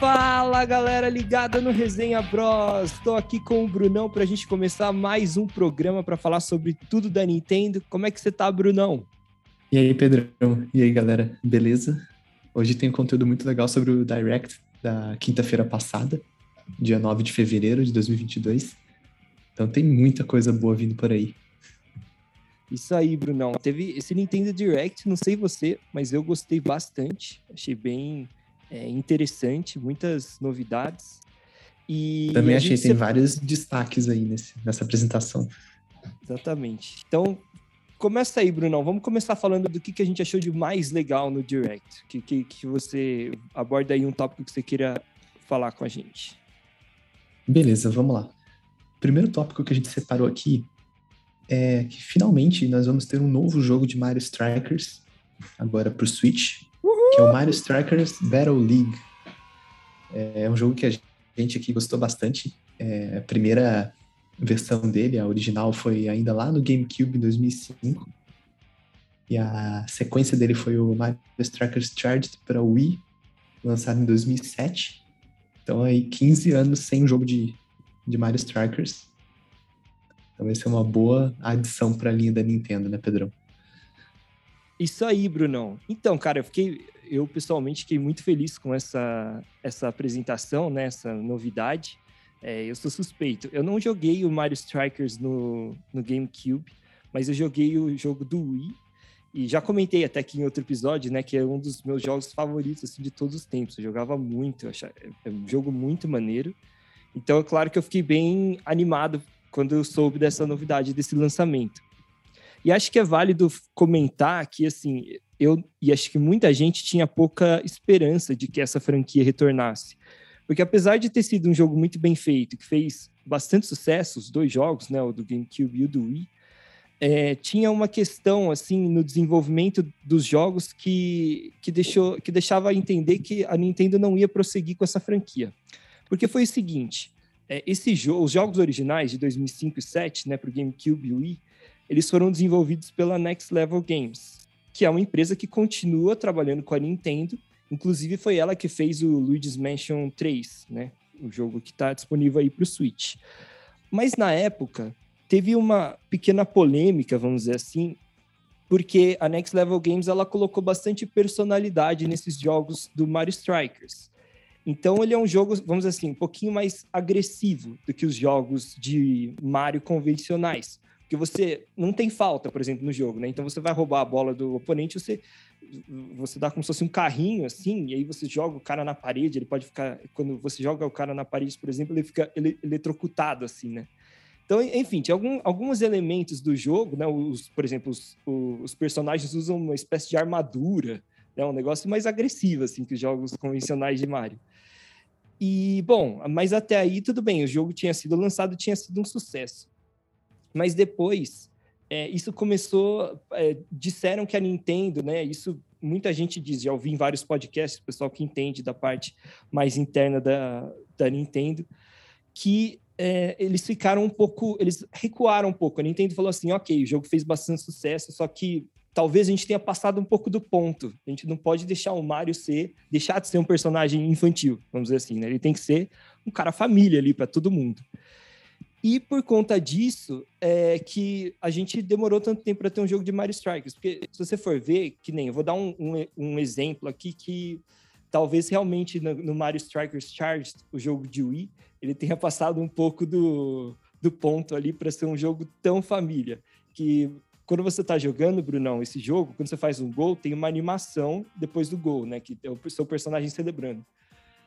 Fala galera ligada no Resenha Bros. Estou aqui com o Brunão para a gente começar mais um programa para falar sobre tudo da Nintendo. Como é que você tá, Brunão? E aí, Pedrão? E aí, galera? Beleza? Hoje tem um conteúdo muito legal sobre o Direct da quinta-feira passada, dia 9 de fevereiro de 2022. Então tem muita coisa boa vindo por aí. Isso aí, Brunão. Teve esse Nintendo Direct, não sei você, mas eu gostei bastante. Achei bem é, interessante, muitas novidades. E Também achei tem vários destaques aí nesse, nessa apresentação. Exatamente. Então, começa aí, Brunão. Vamos começar falando do que, que a gente achou de mais legal no Direct. Que, que, que você aborda aí um tópico que você queira falar com a gente. Beleza, vamos lá. O primeiro tópico que a gente separou aqui é que finalmente nós vamos ter um novo jogo de Mario Strikers, agora para o Switch, Uhul! que é o Mario Strikers Battle League. É um jogo que a gente aqui gostou bastante. É a primeira versão dele, a original, foi ainda lá no GameCube em 2005. E a sequência dele foi o Mario Strikers Charged para Wii, lançado em 2007. Então aí 15 anos sem um jogo de, de Mario Strikers. Então vai ser uma boa adição para a linha da Nintendo, né, Pedrão? Isso aí, Brunão. Então, cara, eu fiquei, eu pessoalmente fiquei muito feliz com essa, essa apresentação, né, essa novidade. É, eu sou suspeito. Eu não joguei o Mario Strikers no, no GameCube, mas eu joguei o jogo do Wii. E já comentei até aqui em outro episódio, né, que é um dos meus jogos favoritos assim, de todos os tempos. Eu jogava muito, eu achava, é um jogo muito maneiro. Então, é claro que eu fiquei bem animado quando eu soube dessa novidade, desse lançamento. E acho que é válido comentar que, assim, eu e acho que muita gente tinha pouca esperança de que essa franquia retornasse. Porque apesar de ter sido um jogo muito bem feito, que fez bastante sucesso, os dois jogos, né, o do GameCube e o do Wii, é, tinha uma questão assim no desenvolvimento dos jogos que, que, deixou, que deixava entender que a Nintendo não ia prosseguir com essa franquia. Porque foi o seguinte, é, esse jogo, os jogos originais de 2005 e 2007, né, para o GameCube e Wii, eles foram desenvolvidos pela Next Level Games, que é uma empresa que continua trabalhando com a Nintendo. Inclusive foi ela que fez o Luigi's Mansion 3, né, o jogo que está disponível aí para o Switch. Mas na época teve uma pequena polêmica, vamos dizer assim, porque a Next Level Games ela colocou bastante personalidade nesses jogos do Mario Strikers. Então ele é um jogo, vamos dizer assim, um pouquinho mais agressivo do que os jogos de Mario convencionais. Porque você não tem falta, por exemplo, no jogo, né? Então você vai roubar a bola do oponente, você você dá como se fosse um carrinho assim, e aí você joga o cara na parede, ele pode ficar quando você joga o cara na parede, por exemplo, ele fica ele, eletrocutado assim, né? Então, enfim, tinha algum, alguns elementos do jogo, né? Os, por exemplo, os, os personagens usam uma espécie de armadura, né? Um negócio mais agressivo assim que os jogos convencionais de Mario. E, bom, mas até aí tudo bem, o jogo tinha sido lançado, tinha sido um sucesso. Mas depois, é, isso começou. É, disseram que a Nintendo, né? Isso muita gente diz, já ouvi em vários podcasts, pessoal que entende da parte mais interna da, da Nintendo, que é, eles ficaram um pouco, eles recuaram um pouco. A Nintendo falou assim: ok, o jogo fez bastante sucesso, só que talvez a gente tenha passado um pouco do ponto. A gente não pode deixar o Mario ser, deixar de ser um personagem infantil, vamos dizer assim, né? Ele tem que ser um cara família ali para todo mundo. E por conta disso, é que a gente demorou tanto tempo para ter um jogo de Mario Strikers. Porque se você for ver, que nem eu vou dar um, um, um exemplo aqui que talvez realmente no, no, Mario Strikers Charged, o jogo de Wii, ele tenha passado um pouco do, do ponto ali para ser um jogo tão família. Que quando você está jogando, Brunão, esse jogo, quando você faz um gol, tem uma animação depois do gol, né? Que é o seu personagem celebrando.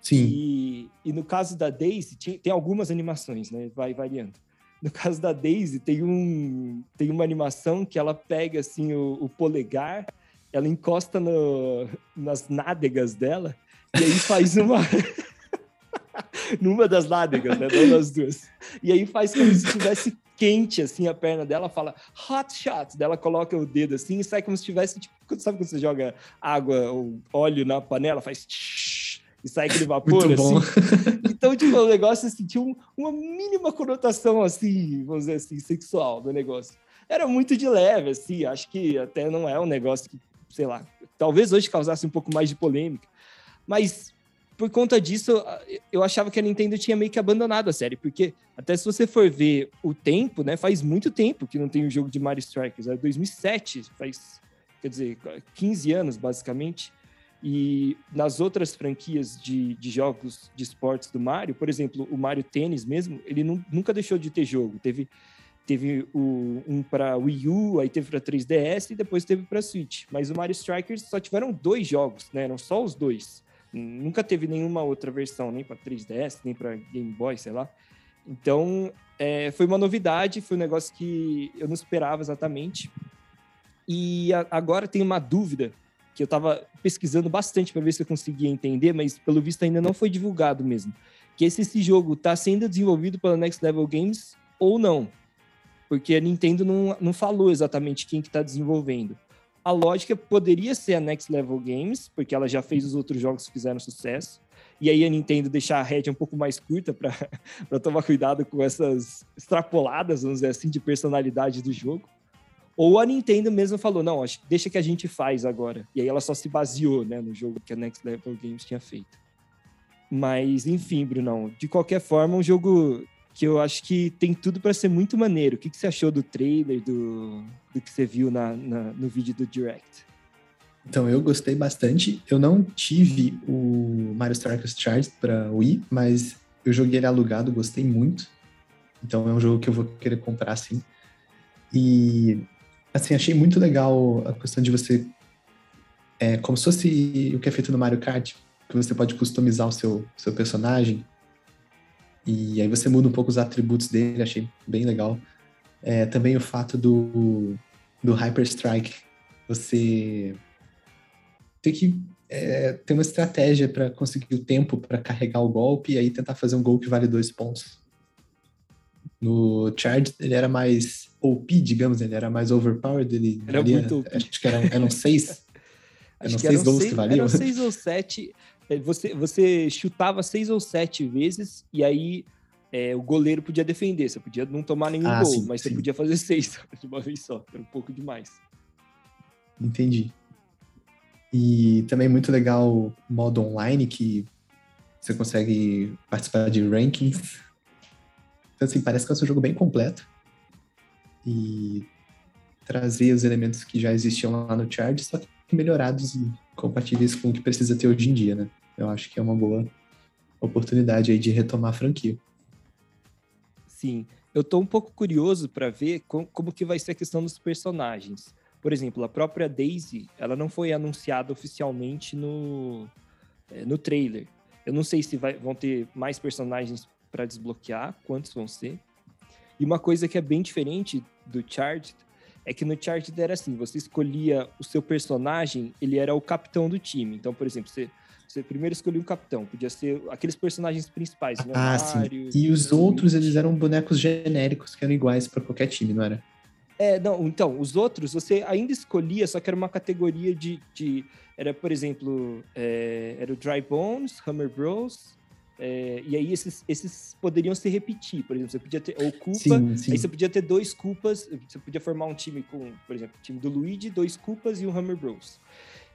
Sim. E, e no caso da Daisy, tem algumas animações, né? Vai variando. No caso da Daisy, tem, um, tem uma animação que ela pega assim o, o polegar, ela encosta no, nas nádegas dela, e aí faz uma. numa das nádegas, né? Não nas duas. E aí faz como se estivesse quente, assim, a perna dela, fala hot shot. Dela coloca o dedo assim e sai como se tivesse, tipo, sabe quando você joga água ou óleo na panela, faz tsh, e sai aquele vapor, Muito assim. Bom. Então, tipo, o negócio assim, tinha um, uma mínima conotação, assim, vamos dizer assim, sexual do negócio. Era muito de leve, assim, acho que até não é um negócio que, sei lá, talvez hoje causasse um pouco mais de polêmica. Mas por conta disso, eu achava que a Nintendo tinha meio que abandonado a série, porque até se você for ver o tempo, né, faz muito tempo que não tem um jogo de Mario Strikers, é 2007, faz, quer dizer, 15 anos basicamente. E nas outras franquias de, de jogos de esportes do Mario, por exemplo, o Mario Tênis mesmo, ele nunca deixou de ter jogo. Teve, teve o, um para Wii U, aí teve para 3DS e depois teve para Switch. Mas o Mario Strikers só tiveram dois jogos, né? Eram só os dois. Nunca teve nenhuma outra versão, nem para 3DS, nem para Game Boy, sei lá. Então, é, foi uma novidade, foi um negócio que eu não esperava exatamente. E a, agora tem uma dúvida que eu estava pesquisando bastante para ver se eu conseguia entender, mas pelo visto ainda não foi divulgado mesmo. Que esse, esse jogo está sendo desenvolvido pela Next Level Games ou não. Porque a Nintendo não, não falou exatamente quem que está desenvolvendo. A lógica poderia ser a Next Level Games, porque ela já fez os outros jogos que fizeram sucesso. E aí a Nintendo deixar a rédea um pouco mais curta para tomar cuidado com essas extrapoladas, vamos dizer assim, de personalidade do jogo. Ou a Nintendo mesmo falou, não, deixa que a gente faz agora. E aí ela só se baseou né, no jogo que a Next Level Games tinha feito. Mas, enfim, Brunão, de qualquer forma, um jogo que eu acho que tem tudo para ser muito maneiro. O que, que você achou do trailer, do, do que você viu na, na, no vídeo do Direct? Então, eu gostei bastante. Eu não tive o Mario Strikers Charged para Wii, mas eu joguei ele alugado, gostei muito. Então, é um jogo que eu vou querer comprar, sim. E assim, achei muito legal a questão de você. É, como se fosse o que é feito no Mario Kart, que você pode customizar o seu, seu personagem. E aí você muda um pouco os atributos dele, achei bem legal. É, também o fato do, do Hyper Strike. Você tem que é, ter uma estratégia para conseguir o tempo para carregar o golpe e aí tentar fazer um gol que vale dois pontos. No Charge, ele era mais OP, digamos, ele era mais overpowered. Ele era valia, muito OP. Acho que eram, eram seis. eram seis eram gols seis, que valiam. Eram seis ou sete. É, você, você chutava seis ou sete vezes e aí é, o goleiro podia defender. Você podia não tomar nenhum ah, gol, sim, mas sim. você podia fazer seis de uma vez só. Era um pouco demais. Entendi. E também muito legal o modo online, que você consegue participar de rankings então, assim, parece que é um jogo bem completo. E trazer os elementos que já existiam lá no Charge, só que melhorados e compatíveis com o que precisa ter hoje em dia, né? Eu acho que é uma boa oportunidade aí de retomar a franquia. Sim, eu tô um pouco curioso para ver como, como que vai ser a questão dos personagens. Por exemplo, a própria Daisy, ela não foi anunciada oficialmente no, é, no trailer. Eu não sei se vai, vão ter mais personagens para desbloquear, quantos vão ser. E uma coisa que é bem diferente do Charged é que no Charged era assim, você escolhia o seu personagem, ele era o capitão do time. Então, por exemplo, você, você primeiro escolhia um capitão, podia ser aqueles personagens principais, né? Ah, sim. E os outros, eles eram bonecos genéricos que eram iguais para qualquer time, não era? É, não, então, os outros você ainda escolhia, só que era uma categoria de. de era, por exemplo, é, era o Dry Bones, Hammer Bros, é, e aí esses, esses poderiam se repetir, por exemplo, você podia ter ou culpa, sim, sim. aí você podia ter dois culpas, você podia formar um time com, por exemplo, o time do Luigi, dois culpas e um Hammer Bros.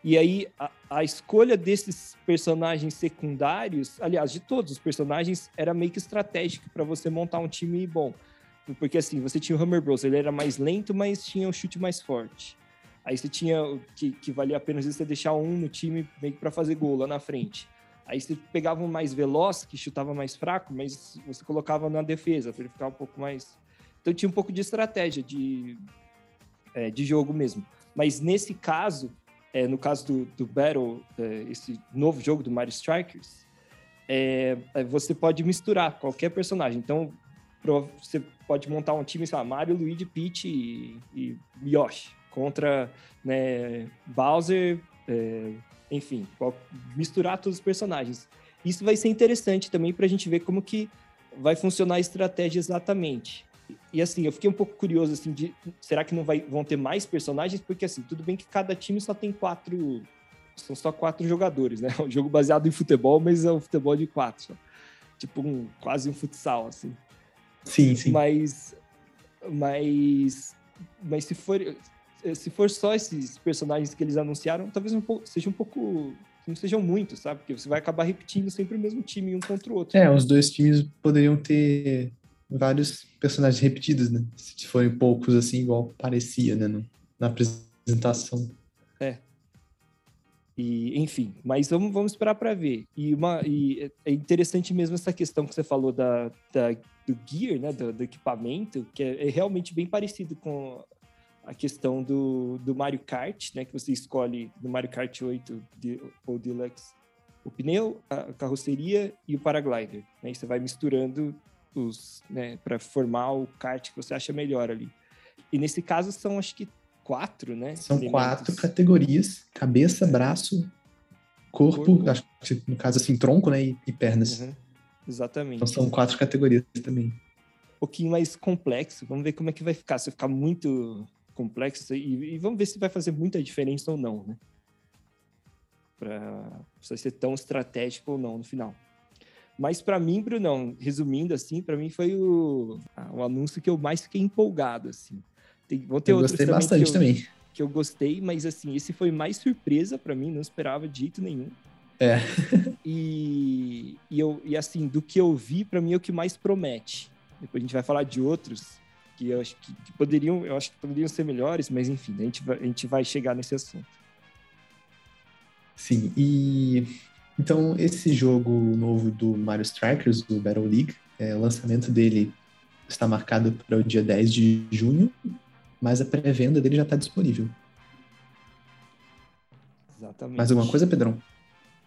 E aí a, a, escolha desses personagens secundários, aliás, de todos os personagens, era meio que estratégico para você montar um time bom. Porque assim, você tinha o Hammer Bros, ele era mais lento, mas tinha um chute mais forte. Aí você tinha que, que valia a pena você deixar um no time meio que para fazer gol lá na frente. Aí você pegava um mais veloz, que chutava mais fraco, mas você colocava na defesa, para ele ficar um pouco mais. Então tinha um pouco de estratégia de, é, de jogo mesmo. Mas nesse caso, é, no caso do, do Battle, é, esse novo jogo do Mario Strikers, é, é, você pode misturar qualquer personagem. Então você pode montar um time, sei lá, Mario, Luigi, Peach e, e Yoshi contra né, Bowser, é, enfim, misturar todos os personagens. Isso vai ser interessante também para a gente ver como que vai funcionar a estratégia exatamente. E assim, eu fiquei um pouco curioso assim de será que não vai, vão ter mais personagens? Porque assim, tudo bem que cada time só tem quatro, são só quatro jogadores, né? É um jogo baseado em futebol, mas é um futebol de quatro, só. tipo um quase um futsal assim. Sim, sim. Mas, mas, mas se for se for só esses personagens que eles anunciaram, talvez um pouco, seja um pouco não sejam muitos, sabe? Porque você vai acabar repetindo sempre o mesmo time um contra o outro. É, os dois times poderiam ter vários personagens repetidos, né? Se forem poucos, assim, igual parecia, né? No, na apresentação. É. E, enfim, mas vamos, vamos esperar para ver. E, uma, e é interessante mesmo essa questão que você falou da, da do gear, né? Do, do equipamento, que é, é realmente bem parecido com a questão do, do Mario Kart, né? Que você escolhe no Mario Kart 8 de, ou Deluxe o pneu, a carroceria e o paraglider. Né? E você vai misturando os, né, para formar o kart que você acha melhor ali. E nesse caso são acho que quatro, né? São elementos. quatro categorias: cabeça, braço, corpo, corpo. acho que no caso assim, tronco, né? E, e pernas. Uhum. Exatamente. Então são quatro categorias também. Um pouquinho mais complexo. Vamos ver como é que vai ficar. Se ficar muito complexo e, e vamos ver se vai fazer muita diferença ou não, né? Para ser tão estratégico ou não no final. Mas para mim, Brunão, resumindo assim, para mim foi o, o anúncio que eu mais fiquei empolgado, assim. Tem, vão ter eu outros gostei também bastante que eu, também. Que eu gostei, mas assim, esse foi mais surpresa para mim, não esperava de jeito nenhum. É. e, e, eu, e assim, do que eu vi, para mim é o que mais promete. Depois a gente vai falar de outros que eu acho que, que, poderiam, eu acho que poderiam ser melhores, mas enfim, a gente vai, a gente vai chegar nesse assunto. Sim, e então esse jogo novo do Mario Strikers, do Battle League, é, o lançamento dele está marcado para o dia 10 de junho, mas a pré-venda dele já está disponível. Exatamente. Mais alguma coisa, Pedrão?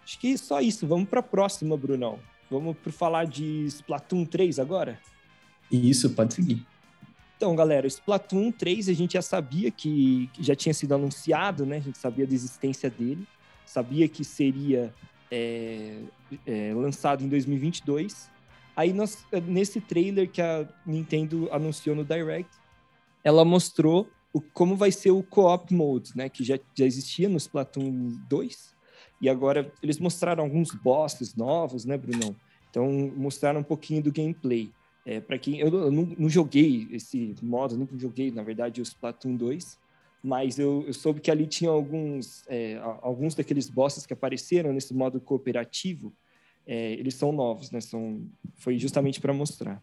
Acho que só isso. Vamos para a próxima, Brunão. Vamos para falar de Splatoon 3 agora? Isso, pode seguir. Então, galera, Splatoon 3 a gente já sabia que, que, já tinha sido anunciado, né? A gente sabia da existência dele, sabia que seria é, é, lançado em 2022. Aí, nós, nesse trailer que a Nintendo anunciou no Direct, ela mostrou o, como vai ser o co-op mode, né? Que já, já existia no Splatoon 2. E agora eles mostraram alguns bosses novos, né, Brunão? Então, mostraram um pouquinho do gameplay. É, para quem eu, eu não, não, joguei esse modo, nunca joguei, na verdade, o Splatoon 2, mas eu, eu soube que ali tinha alguns, é, alguns daqueles bosses que apareceram nesse modo cooperativo, é, eles são novos, né? São, foi justamente para mostrar.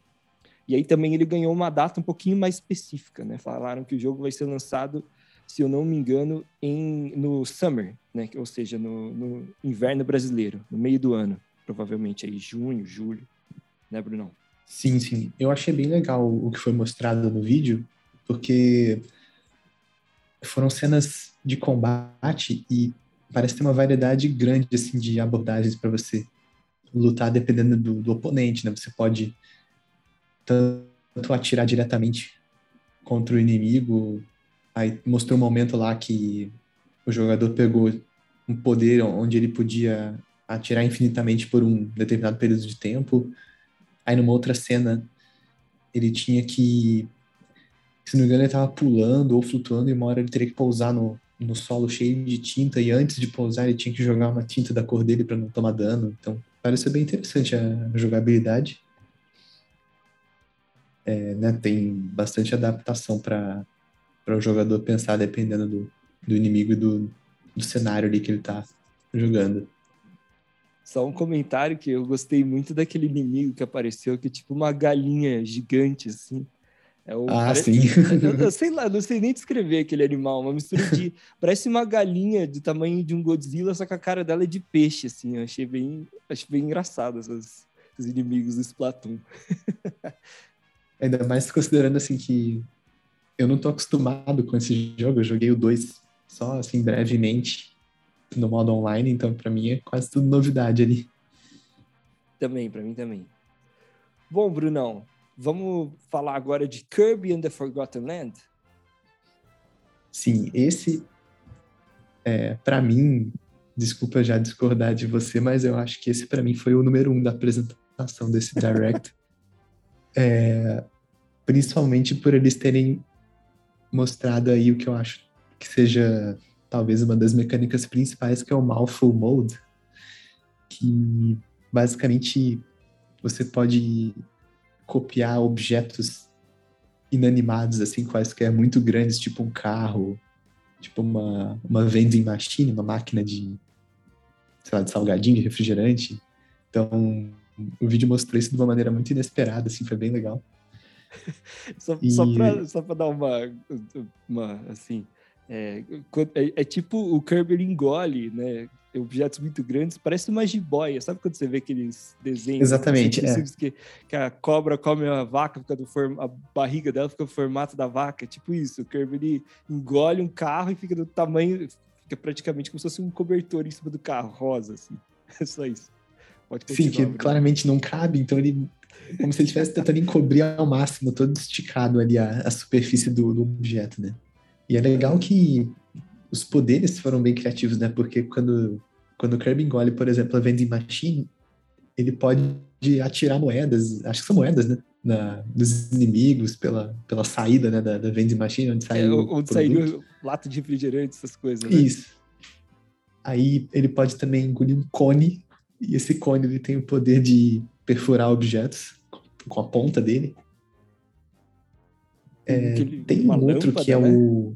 E aí também ele ganhou uma data um pouquinho mais específica, né? Falaram que o jogo vai ser lançado, se eu não me engano, em, no summer, né? Ou seja, no, no inverno brasileiro, no meio do ano, provavelmente aí junho, julho, né, Brunão? Sim, sim. Eu achei bem legal o que foi mostrado no vídeo, porque foram cenas de combate e parece ter uma variedade grande assim de abordagens para você lutar dependendo do, do, oponente, né? Você pode tanto atirar diretamente contra o inimigo. Aí mostrou um momento lá que o jogador pegou um poder onde ele podia atirar infinitamente por um determinado período de tempo. Aí numa outra cena, ele tinha que. Se não me engano, ele tava pulando ou flutuando, e uma hora ele teria que pousar no, no solo cheio de tinta, e antes de pousar, ele tinha que jogar uma tinta da cor dele para não tomar dano. Então, parece bem interessante a jogabilidade. É, né, tem bastante adaptação para o jogador pensar dependendo do, do inimigo e do, do cenário ali que ele está jogando. Só um comentário que eu gostei muito daquele inimigo que apareceu, que é tipo uma galinha gigante, assim. É o, ah, parece, sim. Eu, eu, sei lá, não sei nem descrever aquele animal, uma mistura de. parece uma galinha do tamanho de um Godzilla, só que a cara dela é de peixe, assim. Eu achei bem, achei bem engraçado essas, esses inimigos do Splatoon. Ainda mais considerando assim que eu não tô acostumado com esse jogo, eu joguei o 2 só assim brevemente no modo online, então para mim é quase tudo novidade ali. Também, para mim também. Bom, Brunão, vamos falar agora de Kirby and the Forgotten Land? Sim, esse é, para mim, desculpa já discordar de você, mas eu acho que esse para mim foi o número um da apresentação desse Direct. é, principalmente por eles terem mostrado aí o que eu acho que seja talvez uma das mecânicas principais, que é o Mouthful Mode, que basicamente você pode copiar objetos inanimados, assim, quaisquer muito grandes, tipo um carro tipo uma, uma vending machine, uma máquina de, sei lá, de salgadinho, de refrigerante. Então, o vídeo mostrou isso de uma maneira muito inesperada, assim, foi bem legal. só, e... só, pra, só pra dar uma, uma assim, é, é, é, tipo o Kirby engole, né? Objetos muito grandes, parece uma jiboia. Sabe quando você vê aqueles desenhos? Exatamente. é. que, que, a cobra come a vaca, fica do form, a barriga dela fica no formato da vaca. Tipo isso. O Kirby ele engole um carro e fica do tamanho, fica praticamente como se fosse um cobertor em cima do carro, rosa, assim. É só isso. Sim, que claramente não cabe, então ele. Como se ele estivesse tentando encobrir ao máximo todo esticado ali a, a superfície do, do objeto, né? E é legal que os poderes foram bem criativos, né? Porque quando, quando o Kirby engole, por exemplo, a vending machine, ele pode atirar moedas, acho que são moedas, né? Na, dos inimigos pela, pela saída né, da, da vending machine, onde saiu. É, onde saiu lata de refrigerante, essas coisas. Né? Isso. Aí ele pode também engolir um cone, e esse cone ele tem o poder de perfurar objetos com a ponta dele. É, tem um outro que é né? o.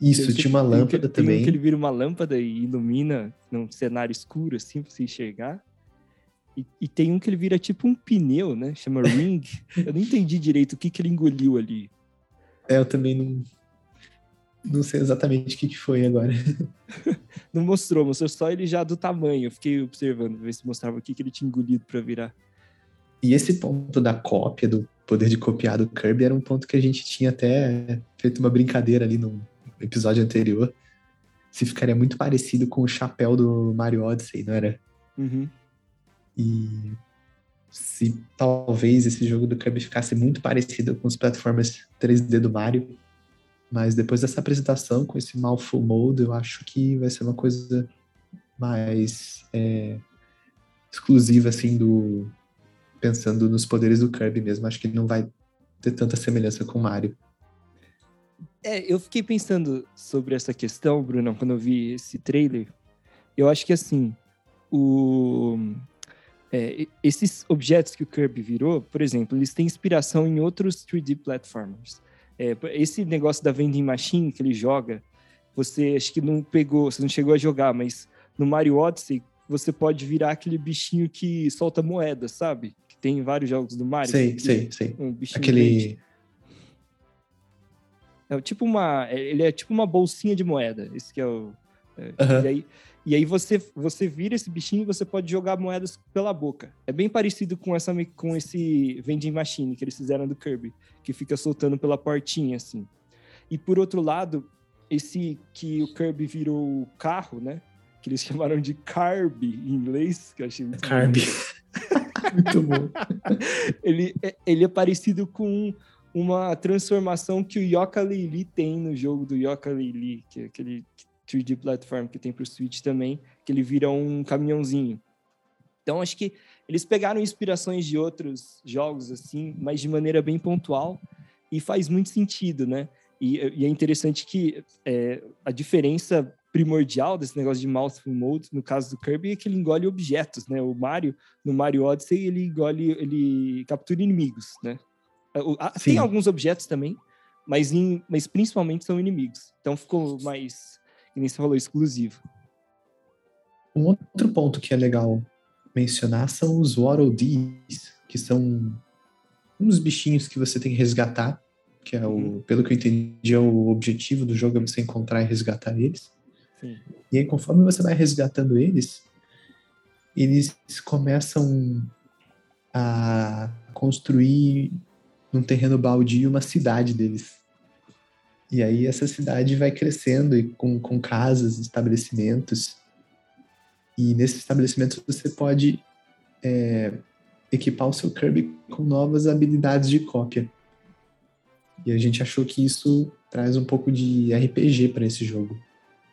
Isso, tem, tinha uma lâmpada tem, também. Tem um que ele vira uma lâmpada e ilumina num cenário escuro, assim, pra você enxergar. E, e, tem um que ele vira tipo um pneu, né? Chama Ring. eu não entendi direito o que, que ele engoliu ali. É, eu também não. Não sei exatamente o que, que foi agora. não mostrou, mostrou só ele já do tamanho. Eu fiquei observando, ver se mostrava o que, que ele tinha engolido para virar. E esse ponto da cópia, do poder de copiar do Kirby, era um ponto que a gente tinha até feito uma brincadeira ali no episódio anterior. Se ficaria muito parecido com o chapéu do Mario Odyssey, não era? Uhum. E se talvez esse jogo do Kirby ficasse muito parecido com os plataformas 3D do Mario, mas depois dessa apresentação com esse Malful Mode, eu acho que vai ser uma coisa mais é, exclusiva assim do, pensando nos poderes do Kirby mesmo, acho que não vai ter tanta semelhança com o Mario. É, eu fiquei pensando sobre essa questão, Bruno, quando eu vi esse trailer. Eu acho que assim, o, é, esses objetos que o Kirby virou, por exemplo, eles têm inspiração em outros 3D platformers. É, esse negócio da vending machine que ele joga, você acho que não pegou, você não chegou a jogar, mas no Mario Odyssey você pode virar aquele bichinho que solta moeda, sabe? Tem vários jogos do Mario. Sei, sei, sei. Um Aquele. É tipo uma. Ele é tipo uma bolsinha de moeda. Esse que é o. Uhum. E aí, e aí você, você vira esse bichinho e você pode jogar moedas pela boca. É bem parecido com, essa, com esse vending machine que eles fizeram do Kirby, que fica soltando pela portinha, assim. E por outro lado, esse que o Kirby virou carro, né? Que eles chamaram de Carby em inglês, que eu achei muito Carby. Muito bom. ele, é, ele é parecido com uma transformação que o Yoka Laylee tem no jogo do Yoka Laylee, que é aquele 3D platform que tem para o Switch também, que ele vira um caminhãozinho. Então acho que eles pegaram inspirações de outros jogos assim, mas de maneira bem pontual e faz muito sentido, né? E, e é interessante que é, a diferença primordial desse negócio de mouthful mode, no caso do Kirby, é que ele engole objetos, né? O Mario, no Mario Odyssey, ele engole, ele captura inimigos, né? Tem alguns objetos também, mas, em, mas principalmente são inimigos. Então ficou mais, que nem você falou, exclusivo. Um outro ponto que é legal mencionar são os Waddle Dees, que são uns bichinhos que você tem que resgatar, que é o, uhum. pelo que eu entendi, é o objetivo do jogo é você encontrar e resgatar eles. Sim. E aí, conforme você vai resgatando eles, eles começam a construir num terreno baldio uma cidade deles. E aí essa cidade vai crescendo e com, com casas, estabelecimentos. E nesses estabelecimentos você pode é, equipar o seu Kirby com novas habilidades de cópia. E a gente achou que isso traz um pouco de RPG para esse jogo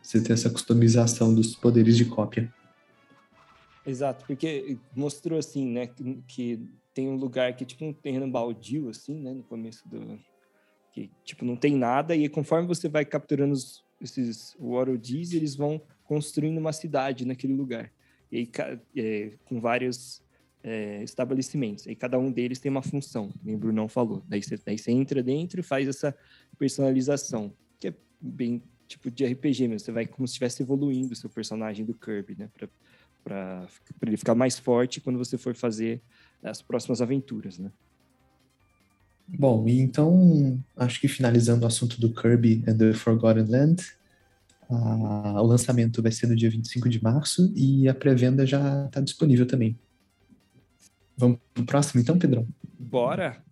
você ter essa customização dos poderes de cópia. Exato, porque mostrou assim, né, que, que tem um lugar que tipo um terreno baldio, assim, né, no começo do... que, tipo, não tem nada, e conforme você vai capturando os, esses Waddle eles vão construindo uma cidade naquele lugar. E é, com vários é, estabelecimentos. E cada um deles tem uma função, como o Brunão falou. Daí você, daí você entra dentro e faz essa personalização, que é bem tipo de RPG mesmo. Você vai como se estivesse evoluindo o seu personagem do Kirby, né? Para ele ficar mais forte quando você for fazer as próximas aventuras, né? Bom, e então acho que finalizando o assunto do Kirby and the Forgotten Land, o lançamento vai ser no dia 25 de março e a pré-venda já está disponível também. Vamos pro próximo então, Pedrão? Bora!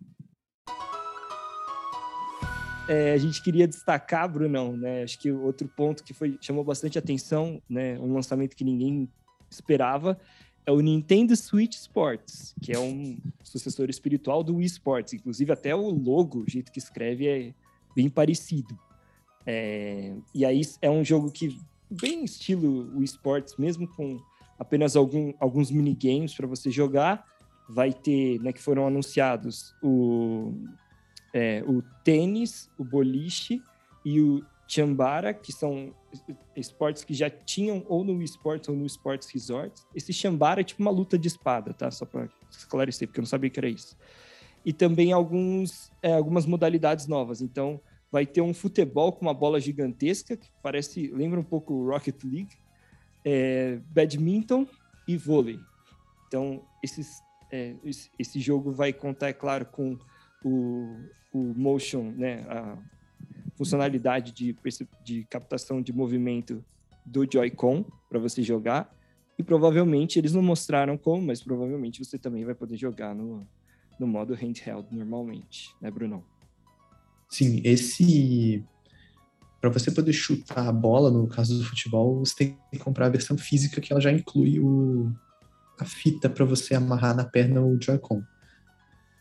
É, a gente queria destacar, Brunão, né? Acho que outro ponto que foi, chamou bastante atenção, né? Um lançamento que ninguém esperava, é o Nintendo Switch Sports, que é um sucessor espiritual do Wii Sports. Inclusive, até o logo, o jeito que escreve, é bem parecido. É, e aí é um jogo que, bem estilo Wii Sports, mesmo com apenas algum, alguns minigames para você jogar, vai ter, né, que foram anunciados o, é, o tênis, o boliche e o chambara, que são esportes que já tinham ou no esportes ou no Sports Resorts. Esse chambara é tipo uma luta de espada, tá? Só para esclarecer, porque eu não sabia que era isso. E também alguns, é, algumas modalidades novas. Então, vai ter um futebol com uma bola gigantesca, que parece, lembra um pouco o Rocket League, é, badminton e vôlei. Então, esses é, esse jogo vai contar, é claro, com o, o motion, né, a funcionalidade de, de captação de movimento do Joy-Con para você jogar. E provavelmente, eles não mostraram como, mas provavelmente você também vai poder jogar no, no modo handheld normalmente, né, Brunão? Sim, esse. Para você poder chutar a bola, no caso do futebol, você tem que comprar a versão física que ela já inclui o, a fita para você amarrar na perna o Joy-Con.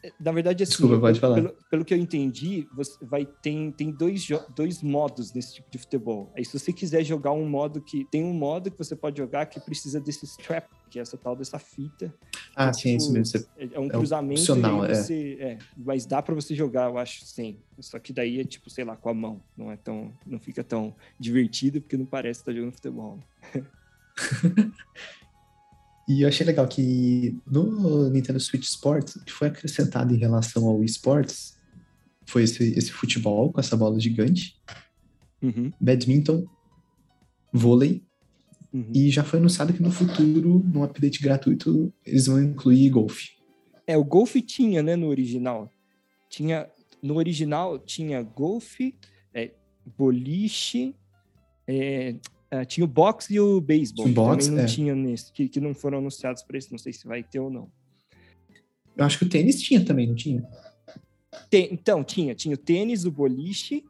É, na verdade, assim, Desculpa, pode falar. Pelo, pelo, que eu entendi, você vai tem, tem dois, dois modos nesse tipo de futebol. Aí, se você quiser jogar um modo que tem um modo que você pode jogar que precisa desse strap, que é essa tal dessa fita. Ah, sim, tipo, isso mesmo. Você, é, é um é cruzamento. Opcional, é. você, é. Mas dá para você jogar, eu acho, sim. Só que daí é tipo, sei lá, com a mão. Não é tão, não fica tão divertido porque não parece estar jogando futebol. E eu achei legal que no Nintendo Switch Sports, que foi acrescentado em relação ao esports, foi esse, esse futebol com essa bola gigante, uhum. badminton, vôlei, uhum. e já foi anunciado que no futuro, num update gratuito, eles vão incluir golfe. É, o golfe tinha, né, no original. Tinha, no original tinha golfe, é, boliche, é, Uh, tinha o boxe e o beisebol. Boxe, também não é. tinha nesse, que, que não foram anunciados para esse, não sei se vai ter ou não. Eu acho que o tênis tinha também, não tinha? Tem, então, tinha. Tinha o tênis, o boliche,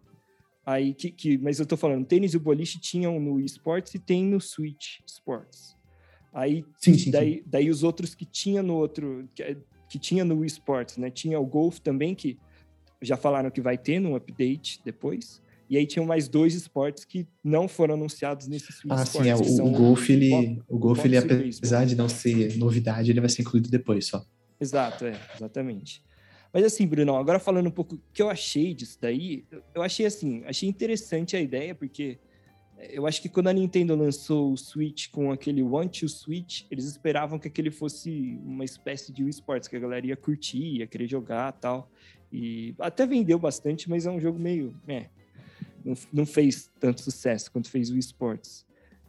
aí que, que, mas eu tô falando, o tênis e o boliche tinham no esports e tem no Switch Sports. Aí, sim, sim, daí, sim. daí os outros que tinha no outro, que, que tinha no esports, né? Tinha o golf também, que já falaram que vai ter no update depois. E aí tinham mais dois esportes que não foram anunciados nesse Switch Ah, sim, é, o, o golfe, ele, o golfe, ele apesar de não ser novidade, ele vai ser incluído depois só. Exato, é, exatamente. Mas assim, Bruno, agora falando um pouco o que eu achei disso daí, eu achei assim, achei interessante a ideia, porque eu acho que quando a Nintendo lançou o Switch com aquele One to Switch, eles esperavam que aquele fosse uma espécie de Wii Sports, que a galera ia curtir, ia querer jogar tal. E até vendeu bastante, mas é um jogo meio. É, não, não fez tanto sucesso quanto fez o esportes.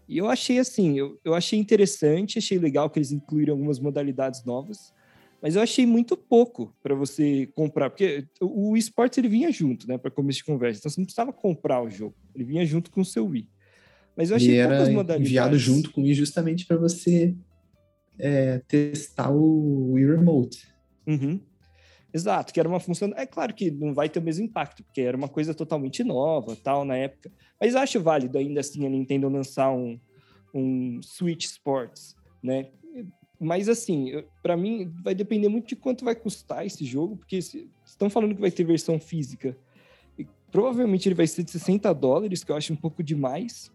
E eu achei assim, eu, eu achei interessante, achei legal que eles incluíram algumas modalidades novas, mas eu achei muito pouco para você comprar, porque o esportes ele vinha junto, né, para começo de conversa, então você não precisava comprar o jogo, ele vinha junto com o seu Wii. Mas eu achei ele poucas modalidades. enviado junto com o Wii justamente para você é, testar o Wii Remote. Uhum. Exato, que era uma função. É claro que não vai ter o mesmo impacto, porque era uma coisa totalmente nova, tal, na época. Mas acho válido ainda assim a Nintendo lançar um, um Switch Sports, né? Mas assim, para mim vai depender muito de quanto vai custar esse jogo, porque se, estão falando que vai ter versão física. E provavelmente ele vai ser de 60 dólares, que eu acho um pouco demais.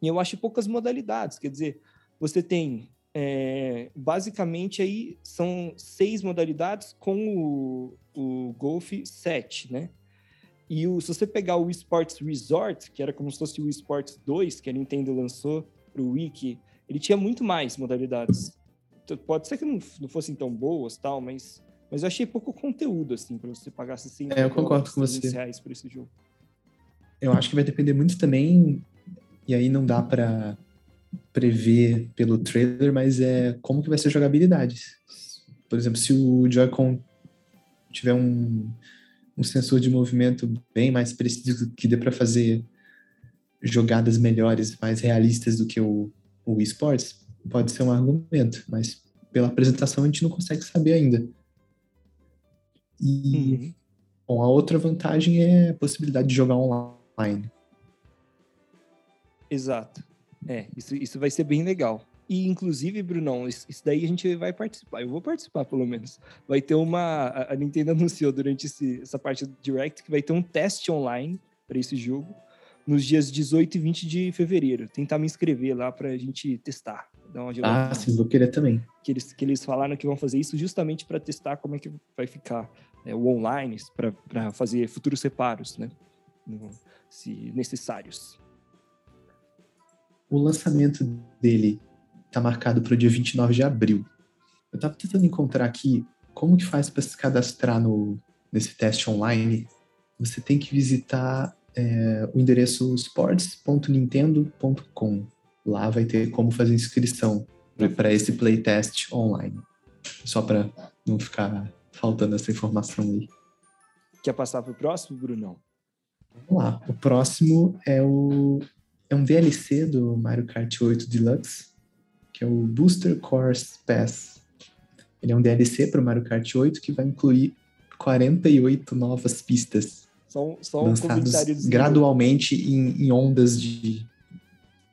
E eu acho poucas modalidades. Quer dizer, você tem é, basicamente aí são seis modalidades com o, o Golf 7, né? E o, se você pegar o Esports Resort, que era como se fosse o Esports 2, que a Nintendo lançou para o Wiki, ele tinha muito mais modalidades. pode ser que não, não fossem tão boas, tal, mas, mas eu achei pouco conteúdo, assim, para você pagar 60 é, eu concordo com você. reais por esse jogo. Eu acho que vai depender muito também, e aí não dá para prever pelo trailer, mas é como que vai ser a jogabilidade. Por exemplo, se o Joy-Con tiver um, um sensor de movimento bem mais preciso que dê para fazer jogadas melhores, mais realistas do que o, o esports, pode ser um argumento, mas pela apresentação a gente não consegue saber ainda. E uhum. bom, a outra vantagem é a possibilidade de jogar online. Exato. É, isso, isso vai ser bem legal. E, inclusive, Brunão, isso, daí a gente vai participar. Eu vou participar, pelo menos. Vai ter uma. A, Nintendo anunciou durante esse, essa parte do Direct que vai ter um teste online para esse jogo nos dias 18 e 20 de fevereiro. Tentar me inscrever lá para a gente testar. Dar uma ah, sim, vou querer também. Que eles, que eles falaram que vão fazer isso justamente para testar como é que vai ficar é, o online, para fazer futuros reparos, né? se necessários. O lançamento dele está marcado para o dia 29 de abril. Eu estava tentando encontrar aqui como que faz para se cadastrar no, nesse teste online. Você tem que visitar é, o endereço sports.nintendo.com. Lá vai ter como fazer inscrição para esse playtest online. Só para não ficar faltando essa informação aí. Quer passar para o próximo, Brunão? Vamos lá. O próximo é o é um DLC do Mario Kart 8 Deluxe, que é o Booster Course Pass. Ele é um DLC para o Mario Kart 8 que vai incluir 48 novas pistas. Só, só um lançados gradualmente em, em, ondas de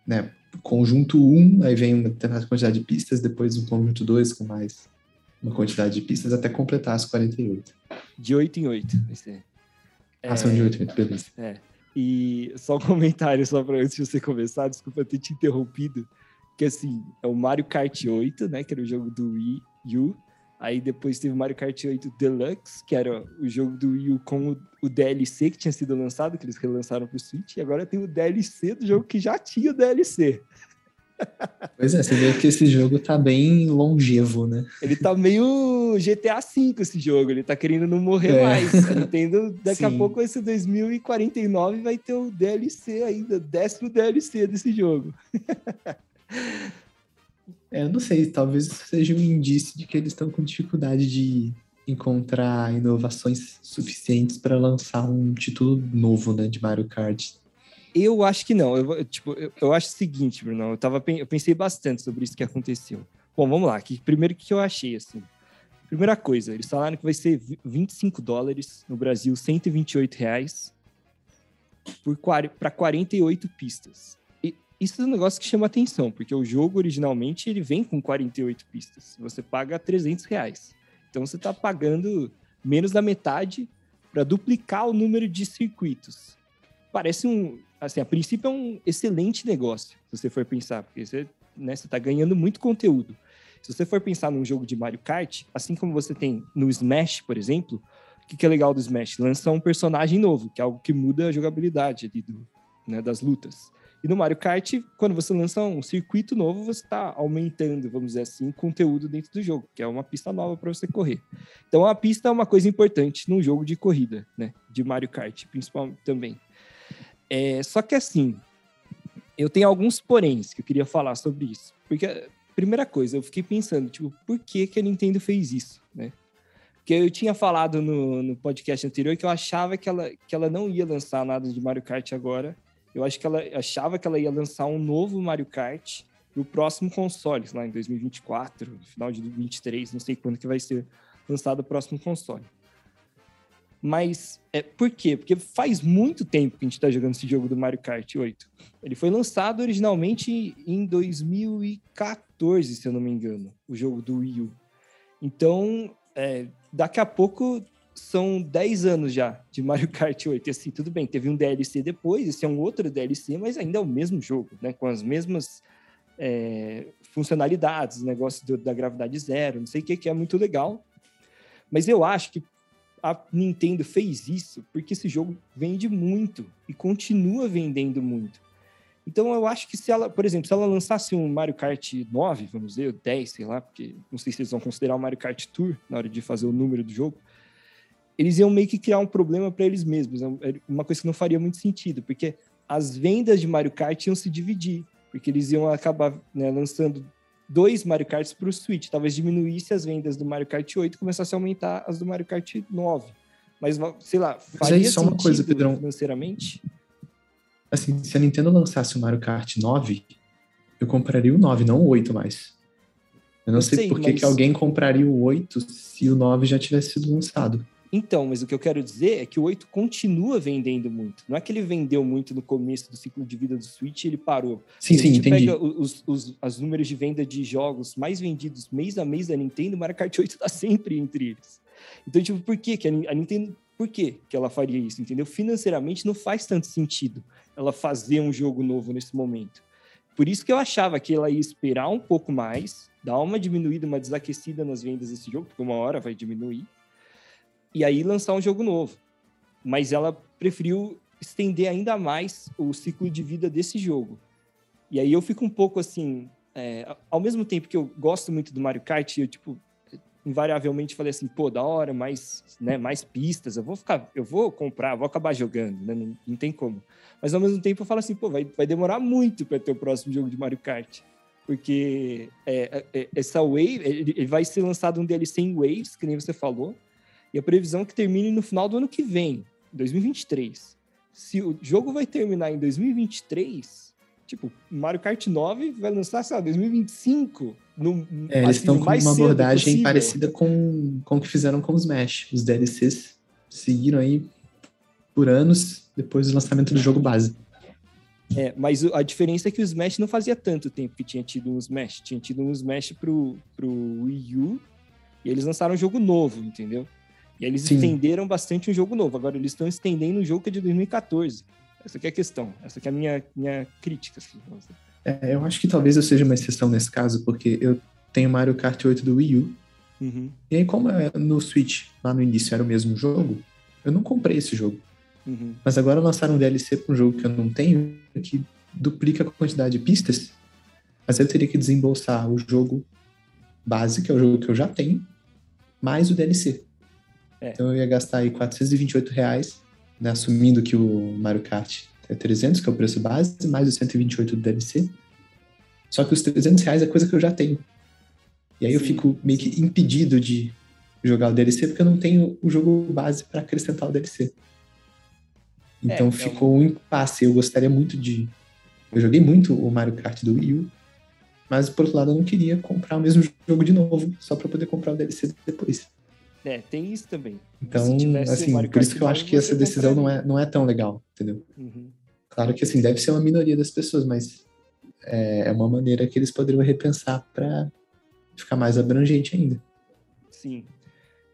né, conjunto 1, aí vem uma determinada quantidade de pistas, depois um conjunto 2 com mais uma quantidade de pistas, até completar as 48. De 8 em 8, vai ser. Ah, é... são de 8 em 8, beleza. É. E só um comentário, só para antes de você começar, desculpa ter te interrompido, que assim, é o Mario Kart 8, né, que era o jogo do Wii U, aí depois teve o Mario Kart 8 Deluxe, que era o jogo do Wii U com o, o DLC que tinha sido lançado, que eles relançaram pro Switch, e agora tem o DLC do jogo que já tinha o DLC. Pois é, você vê que esse jogo tá bem longevo, né? Ele tá meio GTA V esse jogo, ele tá querendo não morrer é. mais. Entendo, daqui Sim. a pouco esse 2049 vai ter o DLC ainda, décimo DLC desse jogo. É, eu não sei, talvez seja um indício de que eles estão com dificuldade de encontrar inovações suficientes para lançar um título novo, né, de Mario Kart. Eu acho que não. Eu, tipo, eu, eu acho o seguinte, Bruno. Eu, tava, eu pensei bastante sobre isso que aconteceu. Bom, vamos lá. Que, primeiro, o que eu achei, assim? Primeira coisa, eles falaram que vai ser 25 dólares no Brasil, 128 reais para 48 pistas. E isso é um negócio que chama atenção, porque o jogo originalmente ele vem com 48 pistas. Você paga 300 reais. Então você está pagando menos da metade para duplicar o número de circuitos. Parece um, assim, a princípio é um excelente negócio, se você for pensar, porque você né, está ganhando muito conteúdo. Se você for pensar num jogo de Mario Kart, assim como você tem no Smash, por exemplo, o que, que é legal do Smash? Lança um personagem novo, que é algo que muda a jogabilidade ali do, né, das lutas. E no Mario Kart, quando você lança um circuito novo, você está aumentando, vamos dizer assim, conteúdo dentro do jogo, que é uma pista nova para você correr. Então a pista é uma coisa importante num jogo de corrida, né? De Mario Kart, principalmente também. É, só que assim, eu tenho alguns poréns que eu queria falar sobre isso. Porque, primeira coisa, eu fiquei pensando, tipo, por que, que a Nintendo fez isso, né? Porque eu tinha falado no, no podcast anterior que eu achava que ela, que ela não ia lançar nada de Mario Kart agora. Eu acho que ela achava que ela ia lançar um novo Mario Kart no próximo console, lá em 2024, final de 2023, não sei quando que vai ser lançado o próximo console. Mas é, por quê? Porque faz muito tempo que a gente está jogando esse jogo do Mario Kart 8. Ele foi lançado originalmente em 2014, se eu não me engano, o jogo do Wii U. Então, é, daqui a pouco são 10 anos já de Mario Kart 8. E assim, tudo bem, teve um DLC depois, esse é um outro DLC, mas ainda é o mesmo jogo, né? Com as mesmas é, funcionalidades, negócio do, da gravidade zero, não sei o que, que é muito legal. Mas eu acho que a Nintendo fez isso porque esse jogo vende muito e continua vendendo muito. Então eu acho que se ela, por exemplo, se ela lançasse um Mario Kart 9, vamos dizer, 10, sei lá, porque não sei se eles vão considerar o Mario Kart Tour na hora de fazer o número do jogo, eles iam meio que criar um problema para eles mesmos, é uma coisa que não faria muito sentido, porque as vendas de Mario Kart iam se dividir, porque eles iam acabar né, lançando dois Mario Karts para o Switch, talvez diminuísse as vendas do Mario Kart 8 e começasse a aumentar as do Mario Kart 9. Mas, sei lá, faria Mas aí, só uma coisa, Pedrão. financeiramente? Assim, se a Nintendo lançasse o Mario Kart 9, eu compraria o 9, não o 8 mais. Eu não eu sei, sei por que, mas... que alguém compraria o 8 se o 9 já tivesse sido lançado. Então, mas o que eu quero dizer é que o 8 continua vendendo muito. Não é que ele vendeu muito no começo do ciclo de vida do Switch e ele parou. Sim, sim, entendi. pega os, os, os números de venda de jogos mais vendidos mês a mês da Nintendo, o Mario Kart 8 está sempre entre eles. Então, tipo, por que, que a Nintendo. Por que, que ela faria isso? Entendeu? Financeiramente não faz tanto sentido ela fazer um jogo novo nesse momento. Por isso que eu achava que ela ia esperar um pouco mais, dar uma diminuída, uma desaquecida nas vendas desse jogo, porque uma hora vai diminuir, e aí lançar um jogo novo. Mas ela preferiu estender ainda mais o ciclo de vida desse jogo. E aí eu fico um pouco assim, é, ao mesmo tempo que eu gosto muito do Mario Kart, eu tipo invariavelmente falei assim, pô, da hora, mais, né, mais pistas, eu vou ficar, eu vou comprar, vou acabar jogando, né? Não, não tem como. Mas ao mesmo tempo eu falo assim, pô, vai, vai demorar muito para ter o próximo jogo de Mario Kart. Porque é, é, é essa Wave, ele, ele, vai ser lançado um DLC em Waves, que nem você falou, e a previsão é que termine no final do ano que vem, 2023. Se o jogo vai terminar em 2023, tipo, Mario Kart 9 vai lançar, sei lá, 2025. No, é, eles estão com uma abordagem parecida com, com o que fizeram com os Smash. Os DLCs seguiram aí por anos depois do lançamento do jogo base. É, mas a diferença é que o Smash não fazia tanto tempo que tinha tido um Smash. Tinha tido um Smash pro, pro Wii U e eles lançaram um jogo novo, entendeu? E eles Sim. estenderam bastante um jogo novo. Agora eles estão estendendo um jogo que é de 2014. Essa é a questão. Essa é a minha, minha crítica. Assim. É, eu acho que talvez eu seja uma exceção nesse caso, porque eu tenho Mario Kart 8 do Wii U. Uhum. E aí, como é no Switch, lá no início era o mesmo jogo, eu não comprei esse jogo. Uhum. Mas agora lançaram um DLC para um jogo que eu não tenho, que duplica a quantidade de pistas. Mas eu teria que desembolsar o jogo base, que é o jogo que eu já tenho, mais o DLC. É. Então eu ia gastar aí 428 reais, né, assumindo que o Mario Kart é 300, que é o preço base, mais os 128 do DLC. Só que os 300 reais é coisa que eu já tenho. E aí sim, eu fico meio que impedido de jogar o DLC porque eu não tenho o jogo base para acrescentar o DLC. Então é, ficou um impasse. Eu gostaria muito de. Eu joguei muito o Mario Kart do Wii U, mas por outro lado eu não queria comprar o mesmo jogo de novo, só para poder comprar o DLC depois. É, tem isso também. Então, assim, por isso que eu acho que essa decisão não é, não é tão legal, entendeu? Uhum. Claro que, assim, deve ser uma minoria das pessoas, mas é, é uma maneira que eles poderiam repensar para ficar mais abrangente ainda. Sim.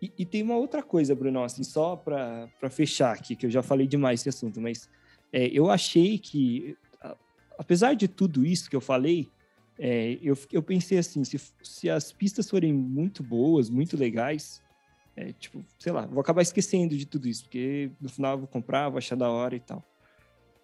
E, e, tem uma outra coisa, Bruno, assim, só para fechar aqui, que eu já falei demais esse assunto, mas é, eu achei que, apesar de tudo isso que eu falei, é, eu, eu pensei assim, se, se as pistas forem muito boas, muito legais, é, tipo, sei lá, vou acabar esquecendo de tudo isso, porque no final eu vou comprar, vou achar da hora e tal.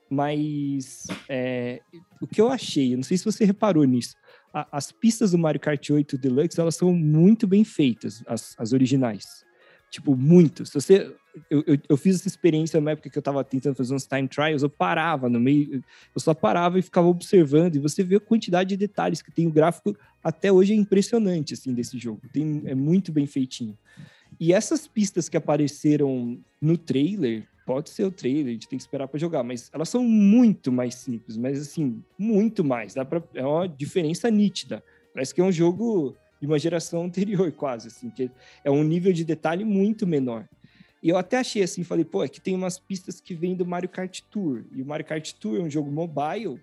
Mas é, o que eu achei, eu não sei se você reparou nisso, a, as pistas do Mario Kart 8 Deluxe, elas são muito bem feitas, as, as originais. Tipo, muito. Se você, eu, eu, eu, fiz essa experiência na época que eu tava tentando fazer uns time trials, eu parava no meio, eu só parava e ficava observando, e você vê a quantidade de detalhes que tem. O gráfico até hoje é impressionante, assim, desse jogo. Tem, é muito bem feitinho. E essas pistas que apareceram no trailer, pode ser o trailer, a gente tem que esperar para jogar, mas elas são muito mais simples, mas assim, muito mais. Dá pra, é uma diferença nítida. Parece que é um jogo de uma geração anterior, quase, assim, que é um nível de detalhe muito menor. E eu até achei assim, falei, pô, aqui tem umas pistas que vêm do Mario Kart Tour. E o Mario Kart Tour é um jogo mobile,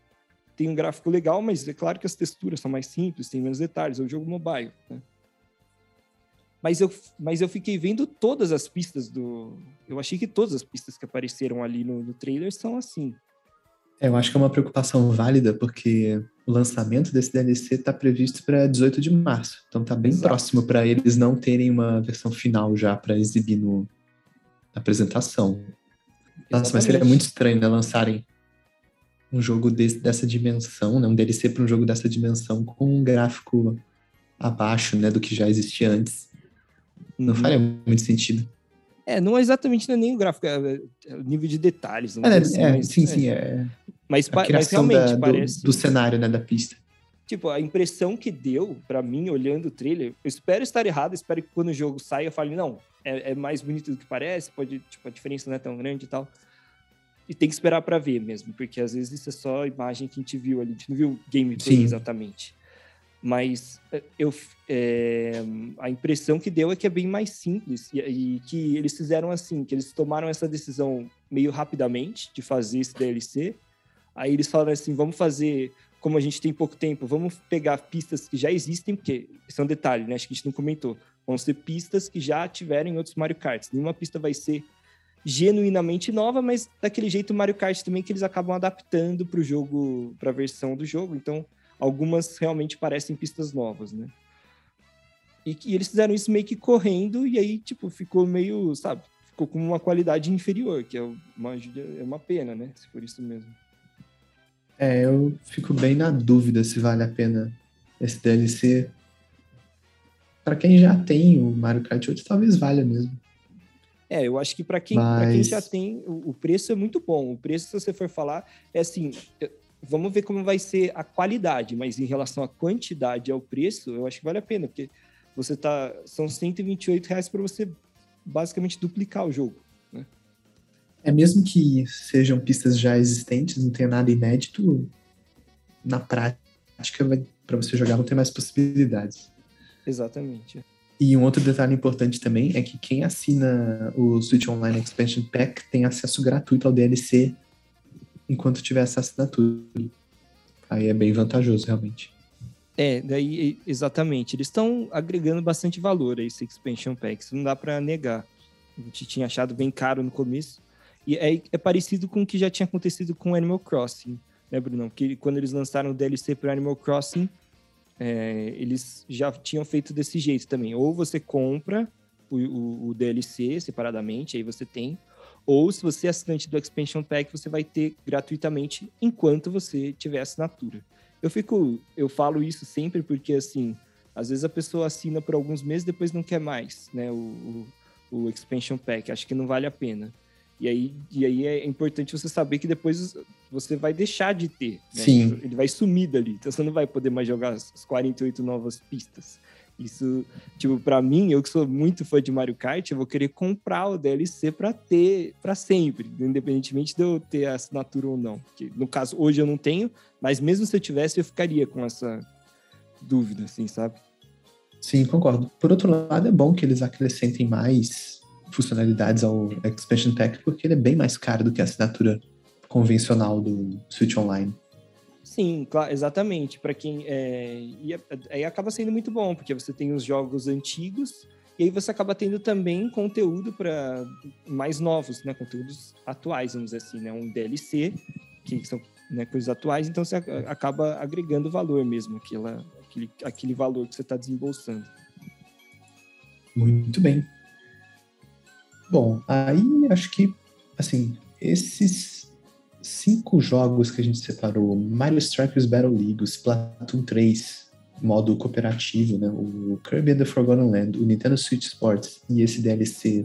tem um gráfico legal, mas é claro que as texturas são mais simples, tem menos detalhes, é um jogo mobile, né? Mas eu, mas eu fiquei vendo todas as pistas do. Eu achei que todas as pistas que apareceram ali no, no trailer são assim. É, eu acho que é uma preocupação válida, porque o lançamento desse DLC está previsto para 18 de março. Então tá bem Exato. próximo para eles não terem uma versão final já para exibir no, na apresentação. Nossa, Exatamente. mas seria muito estranho, né? Lançarem um jogo desse, dessa dimensão, né? Um DLC para um jogo dessa dimensão com um gráfico abaixo, né, do que já existia antes. Não uhum. faria muito sentido. É, não é exatamente nem o gráfico, é, é o nível de detalhes. É, assim, é, mas, sim, é. sim, é. Mas, mas realmente da, parece. Do, do, cenário, né, da pista. Tipo, a impressão que deu para mim olhando o trailer, eu espero estar errado, espero que quando o jogo saia eu fale, não, é, é, mais bonito do que parece, pode, tipo, a diferença não é tão grande e tal. E tem que esperar para ver mesmo, porque às vezes isso é só a imagem que a gente viu ali, a gente não viu gameplay exatamente. Mas eh, eu, é, a impressão que deu é que é bem mais simples e, e, que eles fizeram assim, que eles tomaram essa decisão meio rapidamente de fazer esse DLC. Aí eles falaram assim, vamos fazer, como a gente tem pouco tempo, vamos pegar pistas que já existem, porque isso é um detalhe, né? Acho que a gente não comentou. Vão ser pistas que já tiveram em outros Mario Karts. Nenhuma pista vai ser genuinamente nova, mas daquele jeito Mario Kart também que eles acabam adaptando para o jogo, para a versão do jogo. Então, algumas realmente parecem pistas novas, né? E, e eles fizeram isso meio que correndo e aí, tipo, ficou meio, sabe, ficou com uma qualidade inferior, que é uma, é uma pena, né? Se for isso mesmo. É, eu fico bem na dúvida se vale a pena esse DLC. Para quem já tem o Mario Kart 8, talvez valha mesmo. É, eu acho que para quem, Mas... quem já tem, o, o, preço é muito bom. O preço, se você for falar, é assim, vamos ver como vai ser a qualidade, mas em relação à quantidade e ao preço, eu acho que vale a pena, porque você tá, são 128 reais para você basicamente duplicar o jogo. Né? É mesmo que sejam pistas já existentes, não tenha nada inédito, na prática, para você jogar, não tem mais possibilidades. Exatamente. E um outro detalhe importante também é que quem assina o Switch Online Expansion Pack tem acesso gratuito ao DLC enquanto tiver essa assinatura. Aí é bem vantajoso, realmente. É, daí, exatamente. Eles estão agregando bastante valor a esse Expansion Pack, isso não dá para negar. A gente tinha achado bem caro no começo. E é, é parecido com o que já tinha acontecido com Animal Crossing, né, Bruno? Que quando eles lançaram o DLC para Animal Crossing, é, eles já tinham feito desse jeito também. Ou você compra o, o, o, DLC separadamente, aí você tem. Ou se você é assinante do Expansion Pack, você vai ter gratuitamente enquanto você tiver assinatura. Eu fico, eu falo isso sempre porque assim, às vezes a pessoa assina por alguns meses depois não quer mais, né? O, o, o Expansion Pack, acho que não vale a pena. E aí, e aí é importante você saber que depois você vai deixar de ter. Né? Sim. Ele vai sumir dali. Então você não vai poder mais jogar as 48 novas pistas. Isso, tipo, para mim, eu que sou muito fã de Mario Kart, eu vou querer comprar o DLC para ter para sempre, independentemente de eu ter a assinatura ou não. Porque, no caso, hoje eu não tenho, mas mesmo se eu tivesse, eu ficaria com essa dúvida, assim, sabe? Sim, concordo. Por outro lado, é bom que eles acrescentem mais funcionalidades ao Expansion Pack, porque ele é bem mais caro do que a assinatura convencional do Switch Online. Sim, claro, exatamente. Para quem é, e é, aí acaba sendo muito bom, porque você tem os jogos antigos e aí você acaba tendo também conteúdo para mais novos, né, conteúdos atuais, vamos dizer assim, né, um DLC que são né, coisas atuais, então você acaba agregando valor mesmo, aquela, aquele, aquele valor que você está desembolsando. Muito bem. Bom, aí acho que, assim, esses cinco jogos que a gente separou, Mario Strikers Battle League, Splatoon 3, modo cooperativo, né, o Kirby and the Forgotten Land, o Nintendo Switch Sports e esse DLC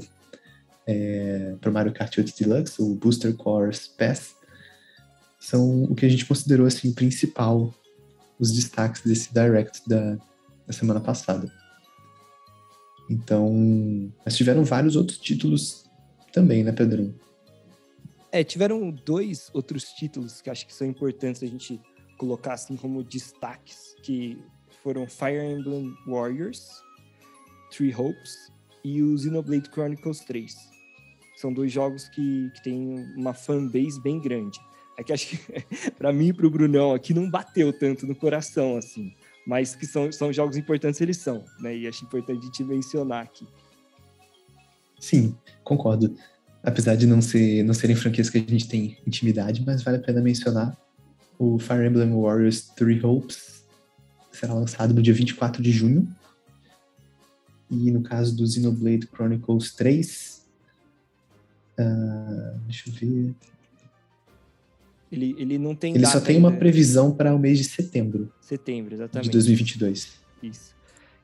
é, para Mario Kart 8 Deluxe, o Booster Course Pass, são o que a gente considerou assim principal, os destaques desse Direct da, da semana passada. Então, mas tiveram vários outros títulos também, né, Pedrão? É, tiveram dois outros títulos que acho que são importantes a gente colocar assim como destaques, que foram Fire Emblem Warriors, Three Hopes e o Xenoblade Chronicles 3. São dois jogos que, que têm uma fanbase bem grande. É que acho que, para mim e pro Brunão aqui, não bateu tanto no coração, assim mas que são, são jogos importantes, eles são, né? E acho importante gente mencionar aqui. Sim, concordo. Apesar de não, ser, não serem franquias que a gente tem intimidade, mas vale a pena mencionar. O Fire Emblem Warriors Three Hopes será lançado no dia 24 de junho. E no caso do Xenoblade Chronicles 3, uh, ah, deixa eu ver. Ele, ele não tem. Ele só tem uma previsão para o mês de setembro. Setembro, exatamente. De 2022. Isso.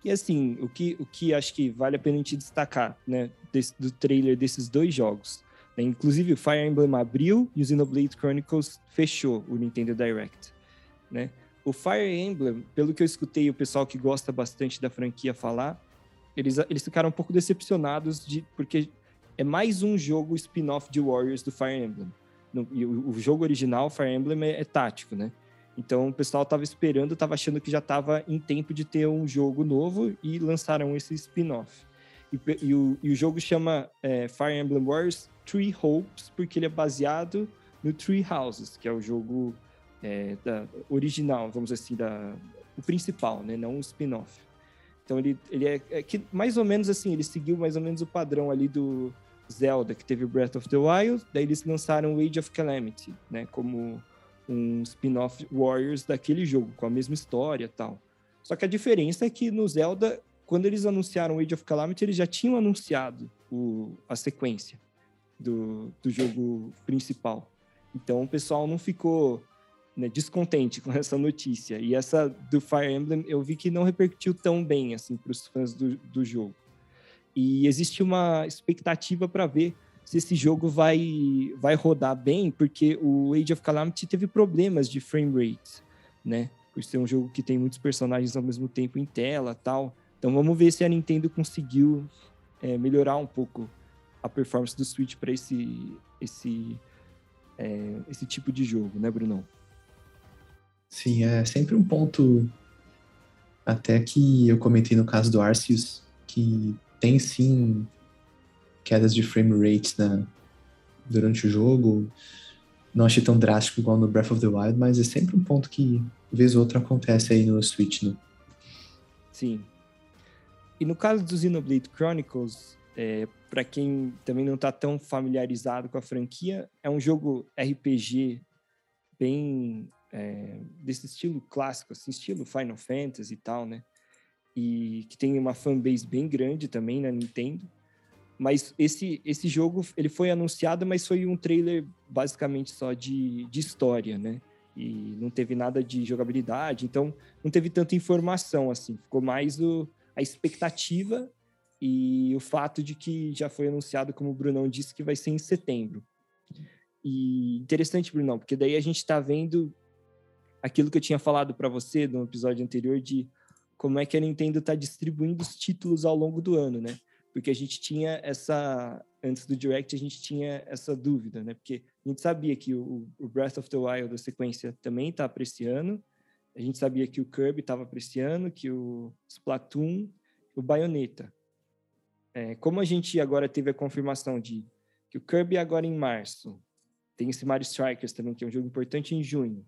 E assim, o que, o que acho que vale a pena a gente destacar, né, desse, do trailer desses dois jogos. Né? Inclusive, o Fire Emblem abriu e o Xenoblade Chronicles fechou o Nintendo Direct, né? O Fire Emblem, pelo que eu escutei o pessoal que gosta bastante da franquia falar, eles, eles ficaram um pouco decepcionados de porque é mais um jogo spin-off de Warriors do Fire Emblem. No, o, o, jogo original, Fire Emblem, é, é tático, né? Então o pessoal estava esperando, estava achando que já estava em tempo de ter um jogo novo e lançaram esse spin-off. E, e, o, e, o, jogo chama é, Fire Emblem Warriors Three Hopes, porque ele é baseado no Three Houses, que é o jogo é, da, original, vamos dizer assim, da, o principal, né? Não o spin-off. Então ele, ele é, é, que mais ou menos assim, ele seguiu mais ou menos o padrão ali do Zelda, que teve Breath of the Wild, daí eles lançaram Age of Calamity, né? Como um spin-off Warriors daquele jogo, com a mesma história tal. Só que a diferença é que no Zelda, quando eles anunciaram Age of Calamity, eles já tinham anunciado o, a sequência do, do jogo principal. Então o pessoal não ficou né, descontente com essa notícia. E essa do Fire Emblem eu vi que não repercutiu tão bem assim para os fãs do, do jogo. E existe uma expectativa para ver se esse jogo vai, vai rodar bem, porque o Age of Calamity teve problemas de frame rate, né? Por ser um jogo que tem muitos personagens ao mesmo tempo em tela tal. Então vamos ver se a Nintendo conseguiu é, melhorar um pouco a performance do Switch para esse, esse, é, esse tipo de jogo, né, Brunão? Sim, é sempre um ponto até que eu comentei no caso do Arceus, que tem sim quedas de frame rate né, durante o jogo. Não achei tão drástico igual no Breath of the Wild, mas é sempre um ponto que, vez ou outra, acontece aí no Switch, né? Sim. E no caso do Xenoblade Chronicles, é, para quem também não está tão familiarizado com a franquia, é um jogo RPG bem é, desse estilo clássico, assim, estilo Final Fantasy e tal, né? E que tem uma fanbase bem grande também na Nintendo. Mas esse, esse jogo, ele foi anunciado, mas foi um trailer basicamente só de, de história, né? E não teve nada de jogabilidade, então não teve tanta informação, assim. Ficou mais o, a expectativa e o fato de que já foi anunciado, como o Brunão disse, que vai ser em setembro. E interessante, Brunão, porque daí a gente está vendo aquilo que eu tinha falado para você no episódio anterior de como é que a Nintendo está distribuindo os títulos ao longo do ano, né? Porque a gente tinha essa antes do Direct a gente tinha essa dúvida, né? Porque a gente sabia que o, o Breath of the Wild da sequência também está apreciando, a gente sabia que o Kirby estava apreciando, que o Splatoon, o Bayonetta. É, como a gente agora teve a confirmação de que o Kirby agora em março, tem esse Mario Strikers também, que é um jogo importante em junho.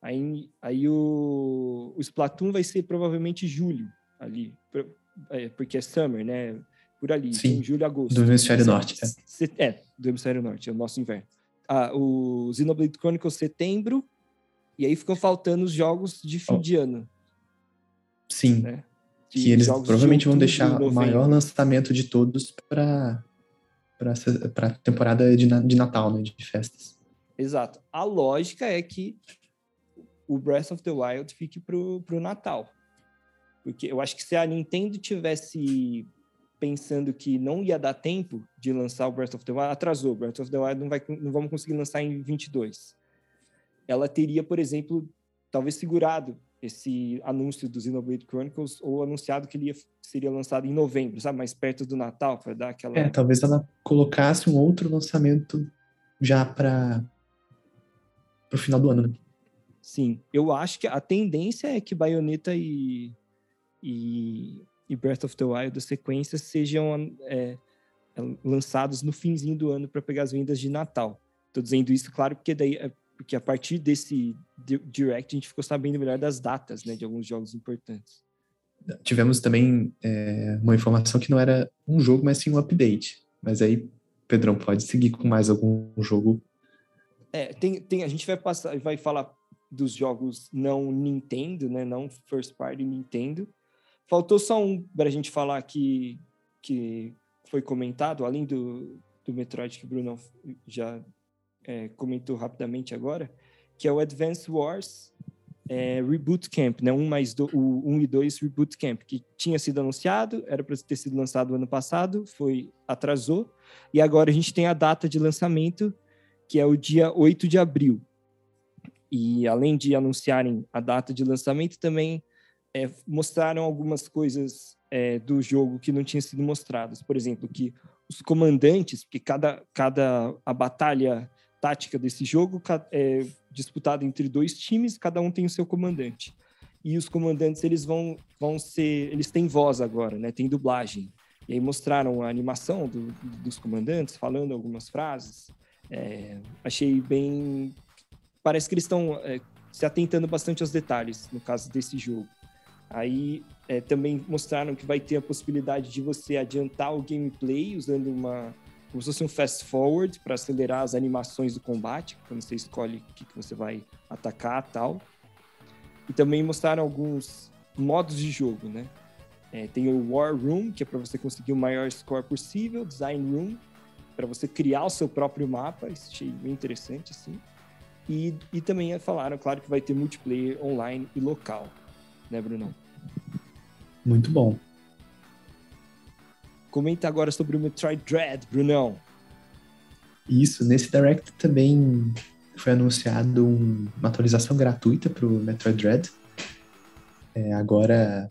Aí, aí o, o Splatoon vai ser provavelmente julho ali, é, porque é summer, né? Por ali, Sim, em julho, agosto. Do hemisfério norte. É. é, do hemisfério norte, é o nosso inverno. Ah, o Xenoblade Chronicles setembro, e aí ficam faltando os jogos de fim oh. de ano. Sim. Né? De que eles provavelmente de vão deixar o maior lançamento de todos para para temporada de, de Natal, né, de festas. Exato. A lógica é que o Breath of the Wild fique pro, pro Natal. Porque eu acho que se a Nintendo tivesse pensando que não ia dar tempo de lançar o Breath of the Wild, atrasou. Breath of the Wild não, vai, não vamos conseguir lançar em 22. Ela teria, por exemplo, talvez segurado esse anúncio do Xenoblade Chronicles ou anunciado que ele ia, seria lançado em novembro, sabe? Mais perto do Natal, para dar aquela... É, talvez ela colocasse um outro lançamento já para o final do ano, né? Sim, eu acho que a tendência é que Bayonetta e, e e Breath of the Wild, as sequências, sejam é, lançados no finzinho do ano para pegar as vendas de Natal. Estou dizendo isso, claro, porque daí é, porque a partir desse direct a gente ficou sabendo melhor das datas, né, de alguns jogos importantes. Tivemos também é, uma informação que não era um jogo, mas sim um update. Mas aí, Pedrão, pode seguir com mais algum jogo? É, tem, tem, a gente vai passar, vai falar dos jogos não Nintendo, né, não first party Nintendo, Faltou só um para a gente falar que, que foi comentado, além do, do Metroid que o Bruno já é, comentou rapidamente agora, que é o Advance Wars é, Reboot Camp, né? Um mais do, o 1 um e 2 Reboot Camp, que tinha sido anunciado, era para ter sido lançado ano passado, foi atrasou, e agora a gente tem a data de lançamento, que é o dia 8 de abril. E além de anunciarem a data de lançamento, também é, mostraram algumas coisas é, do jogo que não tinham sido mostradas. Por exemplo, que os comandantes, porque cada, cada a batalha tática desse jogo é disputada entre dois times, cada um tem o seu comandante. E os comandantes eles vão, vão ser, eles têm voz agora, né? Tem dublagem. E aí mostraram a animação do, dos comandantes falando algumas frases. É, achei bem, parece que eles estão é, se atentando bastante aos detalhes no caso desse jogo. Aí é, também mostraram que vai ter a possibilidade de você adiantar o gameplay usando uma como se fosse um fast forward para acelerar as animações do combate, quando você escolhe o que, que você vai atacar tal. E também mostraram alguns modos de jogo, né? É, tem o War Room, que é para você conseguir o maior score possível, Design Room, para você criar o seu próprio mapa, isso achei bem interessante, assim. E, e também falaram, claro, que vai ter multiplayer online e local, né, Brunão? Muito bom. Comenta agora sobre o Metroid Dread, Brunão. Isso, nesse Direct também foi anunciado um, uma atualização gratuita para o Metroid Dread. É, agora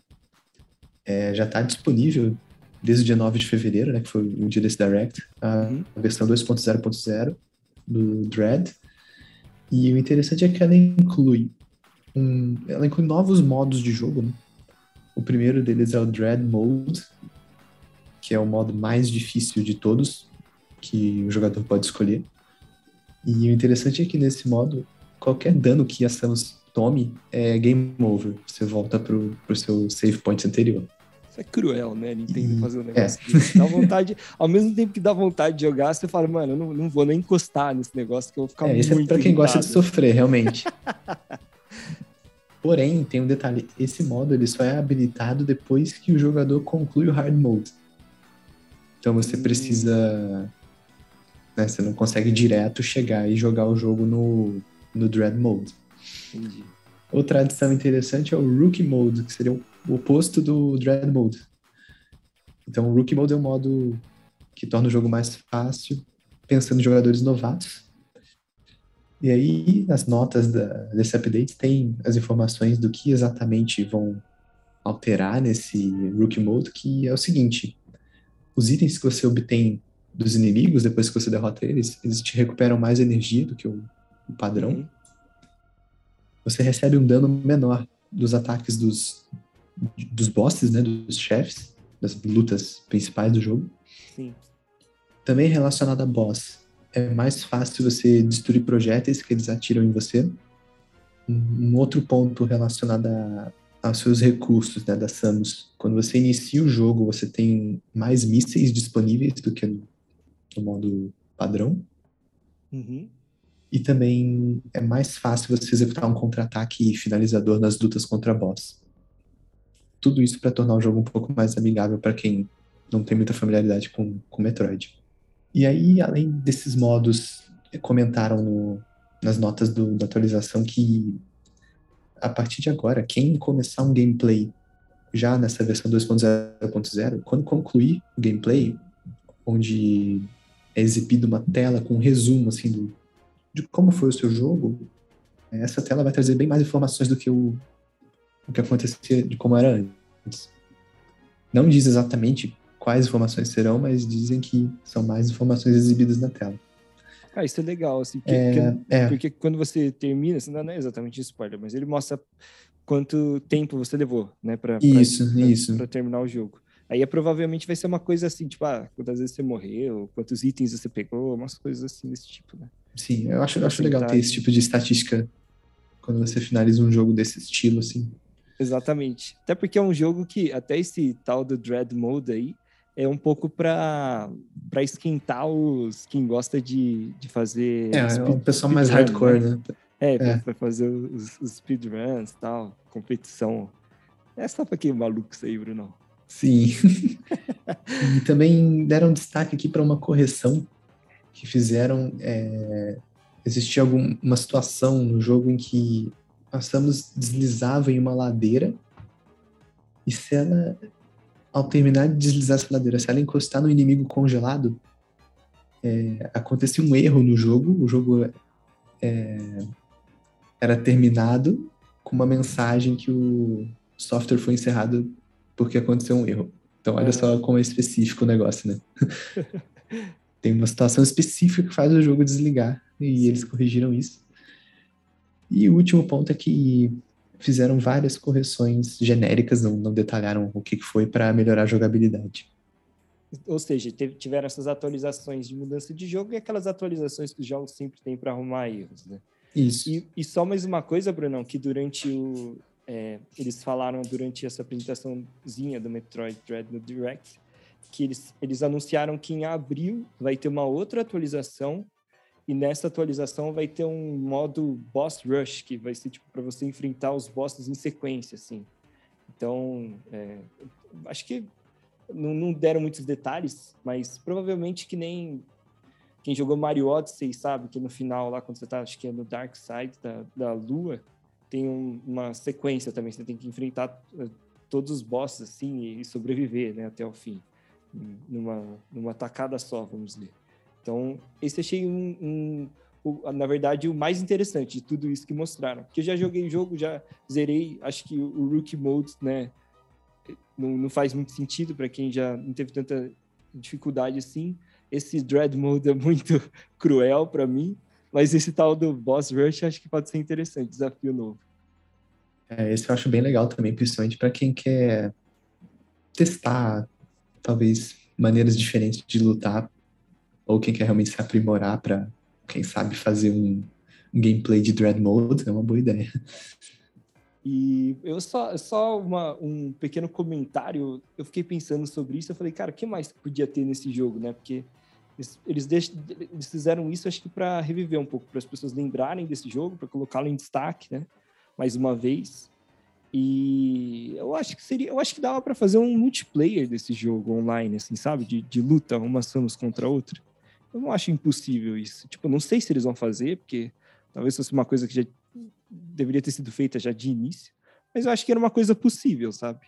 é, já está disponível desde o dia 9 de fevereiro, né, que foi o dia desse Direct, a, uhum. a versão 2.0.0 do Dread. E o interessante é que ela inclui um, ela inclui novos modos de jogo. Né? O primeiro deles é o Dread Mode, que é o modo mais difícil de todos que o jogador pode escolher. E o interessante é que nesse modo, qualquer dano que a Samus tome é game over. Você volta pro, pro seu save point anterior. Isso é cruel, né? Nintendo e... fazer um negócio é. Dá vontade, ao mesmo tempo que dá vontade de jogar, você fala, mano, eu não, não vou nem encostar nesse negócio que eu vou ficar é, muito Isso é pra quem gosta de sofrer, realmente. Porém, tem um detalhe, esse modo ele só é habilitado depois que o jogador conclui o hard mode. Então você hum. precisa. Né, você não consegue direto chegar e jogar o jogo no, no Dread Mode. Entendi. Outra adição interessante é o Rookie Mode, que seria o oposto do Dread Mode. Então o Rookie Mode é um modo que torna o jogo mais fácil, pensando em jogadores novatos. E aí, nas notas da, desse update, tem as informações do que exatamente vão alterar nesse Rookie Mode, que é o seguinte: os itens que você obtém dos inimigos, depois que você derrota eles, eles te recuperam mais energia do que o, o padrão. Uhum. Você recebe um dano menor dos ataques dos, dos bosses, né, dos chefes, das lutas principais do jogo. Sim. Também relacionado a boss, é mais fácil você destruir projéteis que eles atiram em você. Um outro ponto relacionado a, aos seus recursos né, da Samus. Quando você inicia o jogo, você tem mais mísseis disponíveis do que no, no modo padrão. Uhum. E também é mais fácil você executar um contra-ataque finalizador nas lutas contra boss. Tudo isso para tornar o jogo um pouco mais amigável para quem não tem muita familiaridade com, com Metroid. E aí, além desses modos, comentaram no, nas notas do, da atualização que a partir de agora, quem começar um gameplay já nessa versão 2.0.0, quando concluir o gameplay, onde é exibido uma tela com um resumo assim do, de como foi o seu jogo, essa tela vai trazer bem mais informações do que o, o que acontecia de como era antes. Não diz exatamente quais informações serão, mas dizem que são mais informações exibidas na tela. Ah, isso é legal, assim, porque, é, porque, é. porque quando você termina, assim, não é exatamente spoiler, mas ele mostra quanto tempo você levou, né, pra, isso, pra, isso. Pra, terminar o jogo. Aí é, provavelmente vai ser uma coisa assim, tipo, ah, quantas vezes você morreu, quantos itens você pegou, umas coisas assim desse tipo, né? Sim, eu acho, eu acho legal ter esse tipo de estatística quando você finaliza um jogo desse estilo, assim. Exatamente. Até porque é um jogo que, até esse tal do Dread Mode aí, é um pouco para esquentar os quem gosta de, de fazer. É, speed, é o pessoal mais hardcore, né? né? É, é. para fazer os, os speedruns e tal, competição. É só para quem maluco isso aí, Bruno. Sim. e também deram destaque aqui para uma correção que fizeram é, existia alguma situação no jogo em que a Samus deslizava em uma ladeira e se ela, ao terminar de deslizar essa ladeira, se ela encostar no inimigo congelado, é, acontecia um erro no jogo, o jogo é, era terminado com uma mensagem que o software foi encerrado porque aconteceu um erro. Então, olha só ah. como é específico o negócio, né? Tem uma situação específica que faz o jogo desligar e eles corrigiram isso. E o último ponto é que fizeram várias correções genéricas, não, não detalharam o que foi para melhorar a jogabilidade. Ou seja, tiveram essas atualizações de mudança de jogo e aquelas atualizações que os jogos sempre têm para arrumar erros, né? Isso. E, e, só mais uma coisa, Brunão, que durante o. É, eles falaram durante essa apresentaçãozinha do Metroid Dread no Direct, que eles, eles anunciaram que em abril vai ter uma outra atualização e nessa atualização vai ter um modo Boss Rush, que vai ser tipo para você enfrentar os bosses em sequência, assim. Então, é, acho que não, não, deram muitos detalhes, mas provavelmente que nem quem jogou Mario Odyssey sabe que no final, lá quando você tá, acho que é no Dark Side da, da Lua, tem um, uma sequência também, você tem que enfrentar uh, todos os bosses assim e, sobreviver, né, até o fim, numa, numa tacada só, vamos dizer. Então, esse achei um, um na verdade, o mais interessante de tudo isso que mostraram. Porque eu já joguei o jogo, já zerei, acho que o Rookie Mode, né, não, não faz muito sentido para quem já não teve tanta dificuldade assim. Esse Dread Mode é muito cruel para mim, mas esse tal do Boss Rush acho que pode ser interessante, desafio novo. É, esse eu acho bem legal também, principalmente para quem quer testar, talvez, maneiras diferentes de lutar, ou quem quer realmente se aprimorar para, quem sabe, fazer um, um gameplay de Dread Mode, é uma boa ideia. E eu só, só uma, um pequeno comentário, eu fiquei pensando sobre isso, eu falei, cara, o que mais podia ter nesse jogo, né? Porque eles, eles, eles fizeram isso, acho que para reviver um pouco, para as pessoas lembrarem desse jogo, para colocá-lo em destaque, né? Mais uma vez. E eu acho que seria, eu acho que dava para fazer um multiplayer desse jogo online, assim, sabe? De, de luta, uma Samus contra outra. Eu não acho impossível isso. Tipo, não sei se eles vão fazer, porque talvez fosse uma coisa que já deveria ter sido feita já de início, mas eu acho que era uma coisa possível, sabe?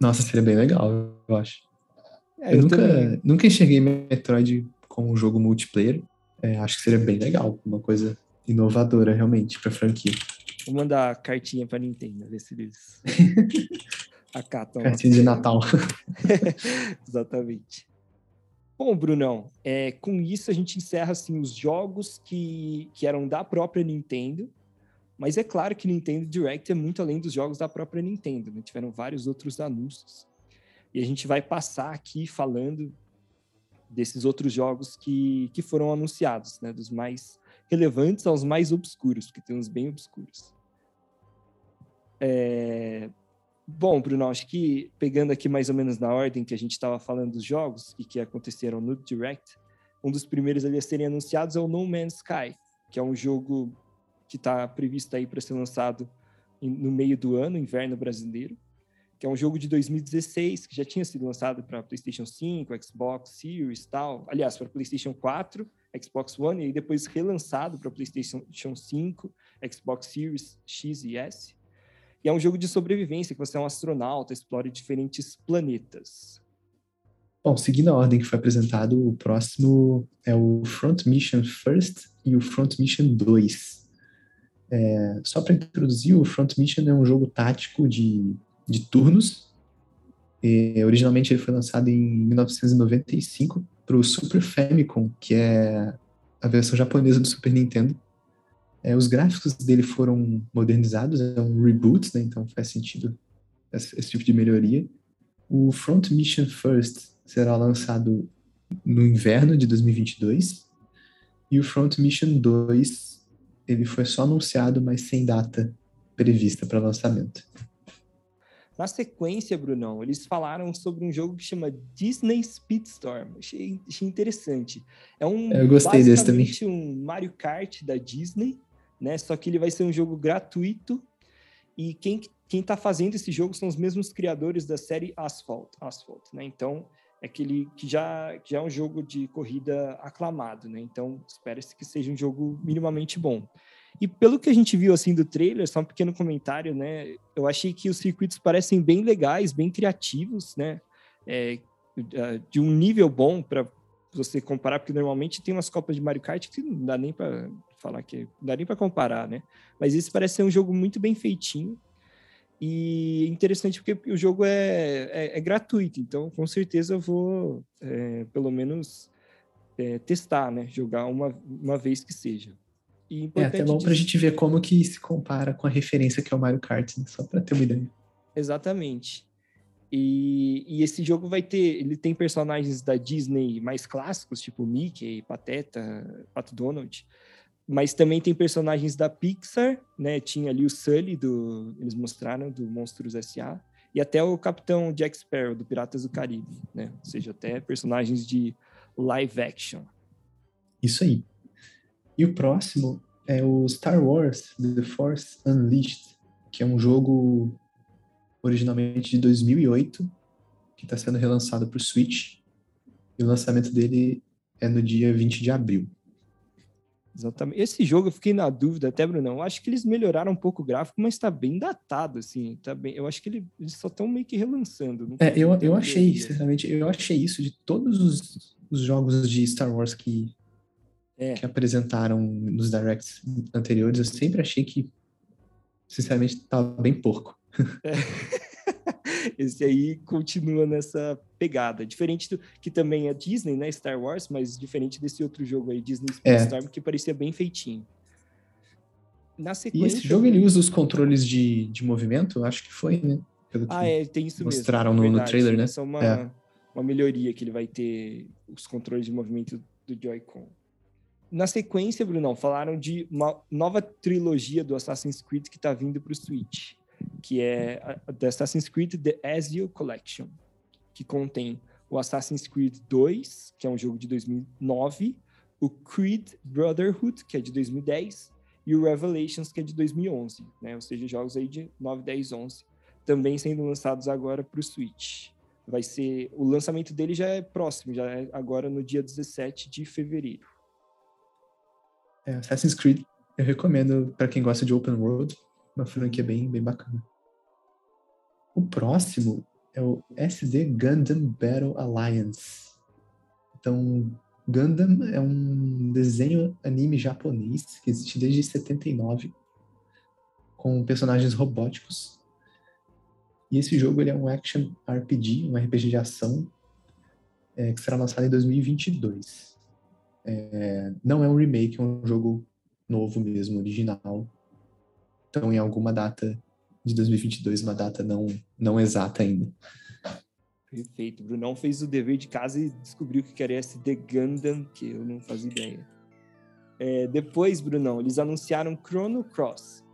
Nossa, seria bem legal, eu acho. É, eu, eu nunca, nunca enxerguei Metroid como um jogo multiplayer. É, acho que seria bem legal, uma coisa inovadora realmente para franquia. Vou mandar cartinha para Nintendo, ver se eles acatam. Cartinha de Natal. Exatamente. Bom, Brunão, é, com isso a gente encerra assim, os jogos que, que eram da própria Nintendo, mas é claro que Nintendo Direct é muito além dos jogos da própria Nintendo, né? tiveram vários outros anúncios. E a gente vai passar aqui falando desses outros jogos que, que foram anunciados, né? dos mais relevantes aos mais obscuros, porque tem uns bem obscuros. É, Bom, Bruno, acho que pegando aqui mais ou menos na ordem que a gente estava falando dos jogos e que aconteceram no Direct, um dos primeiros ali a serem anunciados é o No Man's Sky, que é um jogo que está previsto aí para ser lançado no meio do ano, inverno brasileiro, que é um jogo de 2016 que já tinha sido lançado para PlayStation 5, Xbox Series, tal, aliás, para PlayStation 4, Xbox One e depois relançado para PlayStation 5, Xbox Series X e S. E é um jogo de sobrevivência, que você é um astronauta, explora diferentes planetas. Bom, seguindo a ordem que foi apresentado, o próximo é o Front Mission First e o Front Mission 2. É, só para introduzir, o Front Mission é um jogo tático de, de turnos. E, originalmente ele foi lançado em 1995 para o Super Famicom, que é a versão japonesa do Super Nintendo. É, os gráficos dele foram modernizados, é um reboot, né, então faz sentido esse, esse, tipo de melhoria. O Front Mission First será lançado no inverno de 2022 e o Front Mission 2 ele foi só anunciado, mas sem data prevista para lançamento. Na sequência, Brunão, eles falaram sobre um jogo que chama Disney Speedstorm. Achei, achei interessante. É um Eu gostei desse também. um Mario Kart da Disney, né? Só que ele vai ser um jogo gratuito e quem quem está fazendo esse jogo são os mesmos criadores da série Asphalt, Asphalt, né? Então é aquele que já, que já é um jogo de corrida aclamado, né? Então, espera-se que seja um jogo minimamente bom. E pelo que a gente viu assim do trailer, só um pequeno comentário, né? Eu achei que os circuitos parecem bem legais, bem criativos, né? É, de um nível bom para você comparar, porque normalmente tem umas copas de Mario Kart que não dá nem para falar que não dá nem para comparar, né? Mas esse parece ser um jogo muito bem feitinho e interessante porque o jogo é, é, é gratuito, então com certeza eu vou é, pelo menos é, testar, né? Jogar uma, uma vez que seja. é até bom para a gente ver como que se compara com a referência que é o Mario Kart, né? só para ter uma ideia. Exatamente. E, e, esse jogo vai ter, ele tem personagens da Disney mais clássicos, tipo Mickey, Pateta, Pato Donald, mas também tem personagens da Pixar, né? Tinha ali o Sully do, eles mostraram do Monstros S.A. e até o Capitão Jack Sparrow do Piratas do Caribe, né? Ou seja, até personagens de live action. Isso aí. E o próximo é o Star Wars The Force Unleashed, que é um jogo originalmente de 2008, que está sendo relançado para o Switch. E o lançamento dele é no dia 20 de abril. Exatamente. Esse jogo eu fiquei na dúvida até, Brunão. Eu acho que eles melhoraram um pouco o gráfico, mas está bem datado, assim. Tá bem... Eu acho que ele, eles só estão meio que relançando. É, eu, eu achei, sinceramente, eu achei isso de todos os, os jogos de Star Wars que, é. que apresentaram nos directs anteriores. Eu sempre achei que, sinceramente, estava bem porco. É. Esse aí continua nessa pegada. Diferente do que também é Disney, né? Star Wars, mas diferente desse outro jogo aí, Disney Speedstorm, é. que parecia bem feitinho. Na sequência... E esse jogo ele usa os controles de, de movimento? Acho que foi, né? Pelo ah, é, tem isso mostraram mesmo. Mostraram no, no, trailer, né? Essa é uma, é. uma melhoria que ele vai ter os controles de movimento do Joy-Con. Na sequência, Brunão, falaram de uma nova trilogia do Assassin's Creed que está vindo para o Switch que é a, Assassin's Creed The Ezio Collection, que contém o Assassin's Creed 2, que é um jogo de 2009, o Creed Brotherhood, que é de 2010, e o Revelations, que é de 2011, né? Ou seja, jogos aí de 9, 10, 11, também sendo lançados agora para o Switch. Vai ser o lançamento dele já é próximo, já é agora no dia 17 de fevereiro. É, Assassin's Creed eu recomendo para quem gosta de open world, uma franquia bem, bem bacana. O próximo é o SD Gundam Battle Alliance. Então, Gundam é um desenho anime japonês que existe desde 79, com personagens robóticos. E esse jogo ele é um action RPG, um RPG de ação, é, que será lançado em 2022. É, não é um remake, é um jogo novo mesmo, original, estão em alguma data de 2022, uma data não, não exata ainda. Perfeito. Brunão fez o dever de casa e descobriu que queria esse The Gundam, que eu não fazia ideia. É, depois, Brunão, eles anunciaram Chrono Cross,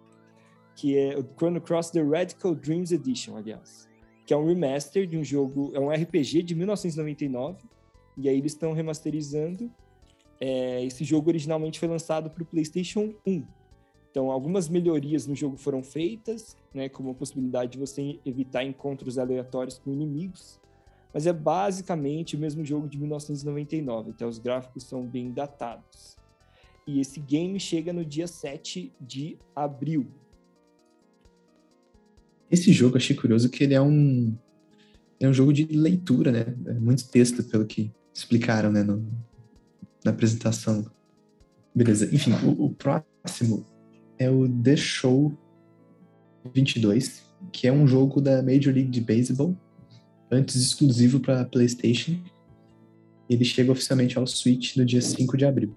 que é o Chrono Cross The Radical Dreams Edition, aliás, que é um remaster de um jogo, é um RPG de 1999, e aí eles estão remasterizando. É, esse jogo originalmente foi lançado para o PlayStation 1, então, algumas melhorias no jogo foram feitas, né, como a possibilidade de você evitar encontros aleatórios com inimigos, mas é basicamente o mesmo jogo de 1999, então os gráficos são bem datados. E esse game chega no dia 7 de abril. Esse jogo achei curioso que ele é um é um jogo de leitura, né? É muito texto pelo que explicaram, né, no, na apresentação. Beleza. Enfim, o, o próximo é o The Show 22, que é um jogo da Major League de Baseball, antes exclusivo para PlayStation. Ele chega oficialmente ao Switch no dia 5 de abril.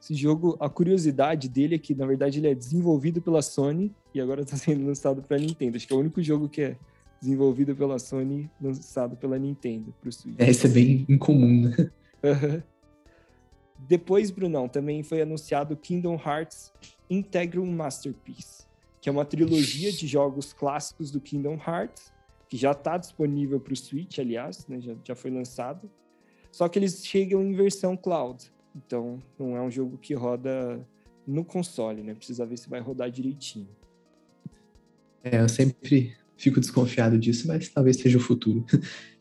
Esse jogo, a curiosidade dele é que, na verdade, ele é desenvolvido pela Sony e agora está sendo lançado para Nintendo. Acho que é o único jogo que é desenvolvido pela Sony, lançado pela Nintendo para o Switch. É, isso é bem incomum, né? Depois, Brunão, também foi anunciado Kingdom Hearts Integral Masterpiece, que é uma trilogia de jogos clássicos do Kingdom Hearts, que já está disponível para o Switch, aliás, né, já, já foi lançado. Só que eles chegam em versão cloud, então não é um jogo que roda no console, né? Precisa ver se vai rodar direitinho. É, eu sempre fico desconfiado disso, mas talvez seja o futuro.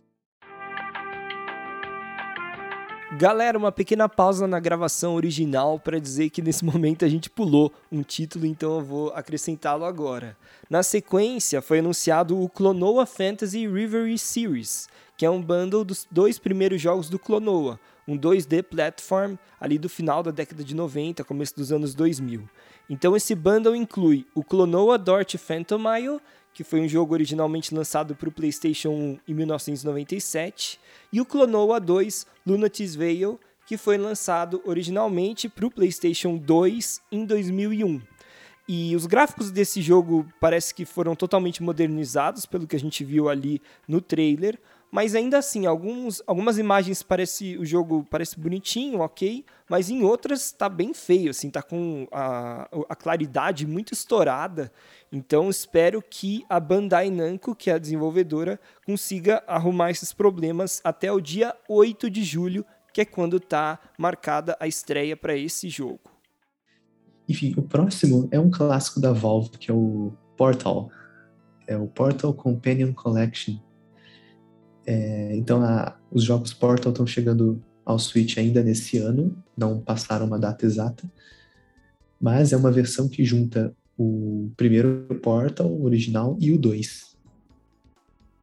Galera, uma pequena pausa na gravação original para dizer que nesse momento a gente pulou um título, então eu vou acrescentá-lo agora. Na sequência, foi anunciado o Clonoa Fantasy Reverie Series, que é um bundle dos dois primeiros jogos do Clonoa, um 2D platform ali do final da década de 90, começo dos anos 2000. Então esse bundle inclui o Clonoa Dort Phantomile, que foi um jogo originalmente lançado para o PlayStation 1 em 1997, e o Clonoa 2 Lunatis Veil, que foi lançado originalmente para o PlayStation 2 em 2001. E os gráficos desse jogo parece que foram totalmente modernizados pelo que a gente viu ali no trailer, mas ainda assim, alguns, algumas imagens parece o jogo parece bonitinho, ok, mas em outras está bem feio, assim, tá com a, a claridade muito estourada. Então espero que a Bandai Namco, que é a desenvolvedora, consiga arrumar esses problemas até o dia 8 de julho, que é quando está marcada a estreia para esse jogo. Enfim, o próximo é um clássico da Valve, que é o Portal. É o Portal Companion Collection é, então, a, os jogos Portal estão chegando ao Switch ainda nesse ano, não passaram uma data exata, mas é uma versão que junta o primeiro Portal, o original, e o 2.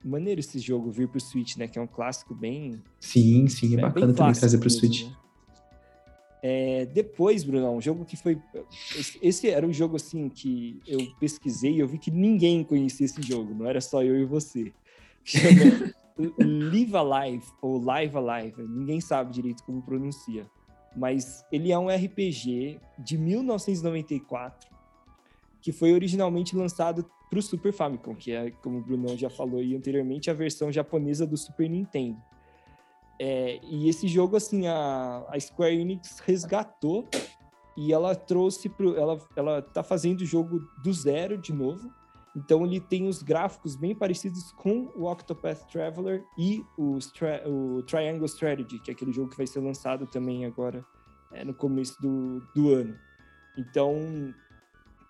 Maneiro esse jogo vir pro Switch, né? Que é um clássico bem. Sim, sim, é, bacana também trazer pro mesmo, Switch. Né? É, depois, Bruno, um jogo que foi. Esse era um jogo assim que eu pesquisei e eu vi que ninguém conhecia esse jogo, não era só eu e você. Chama Live Alive, ou Live Alive, ninguém sabe direito como pronuncia. Mas ele é um RPG de 1994 que foi originalmente lançado para o Super Famicom, que é, como o Bruno já falou aí anteriormente, a versão japonesa do Super Nintendo. É, e esse jogo, assim, a, a Square Enix resgatou e ela trouxe pro, ela ela tá fazendo o jogo do zero de novo então ele tem os gráficos bem parecidos com o Octopath Traveler e o, o Triangle Strategy, que é aquele jogo que vai ser lançado também agora é, no começo do, do ano. Então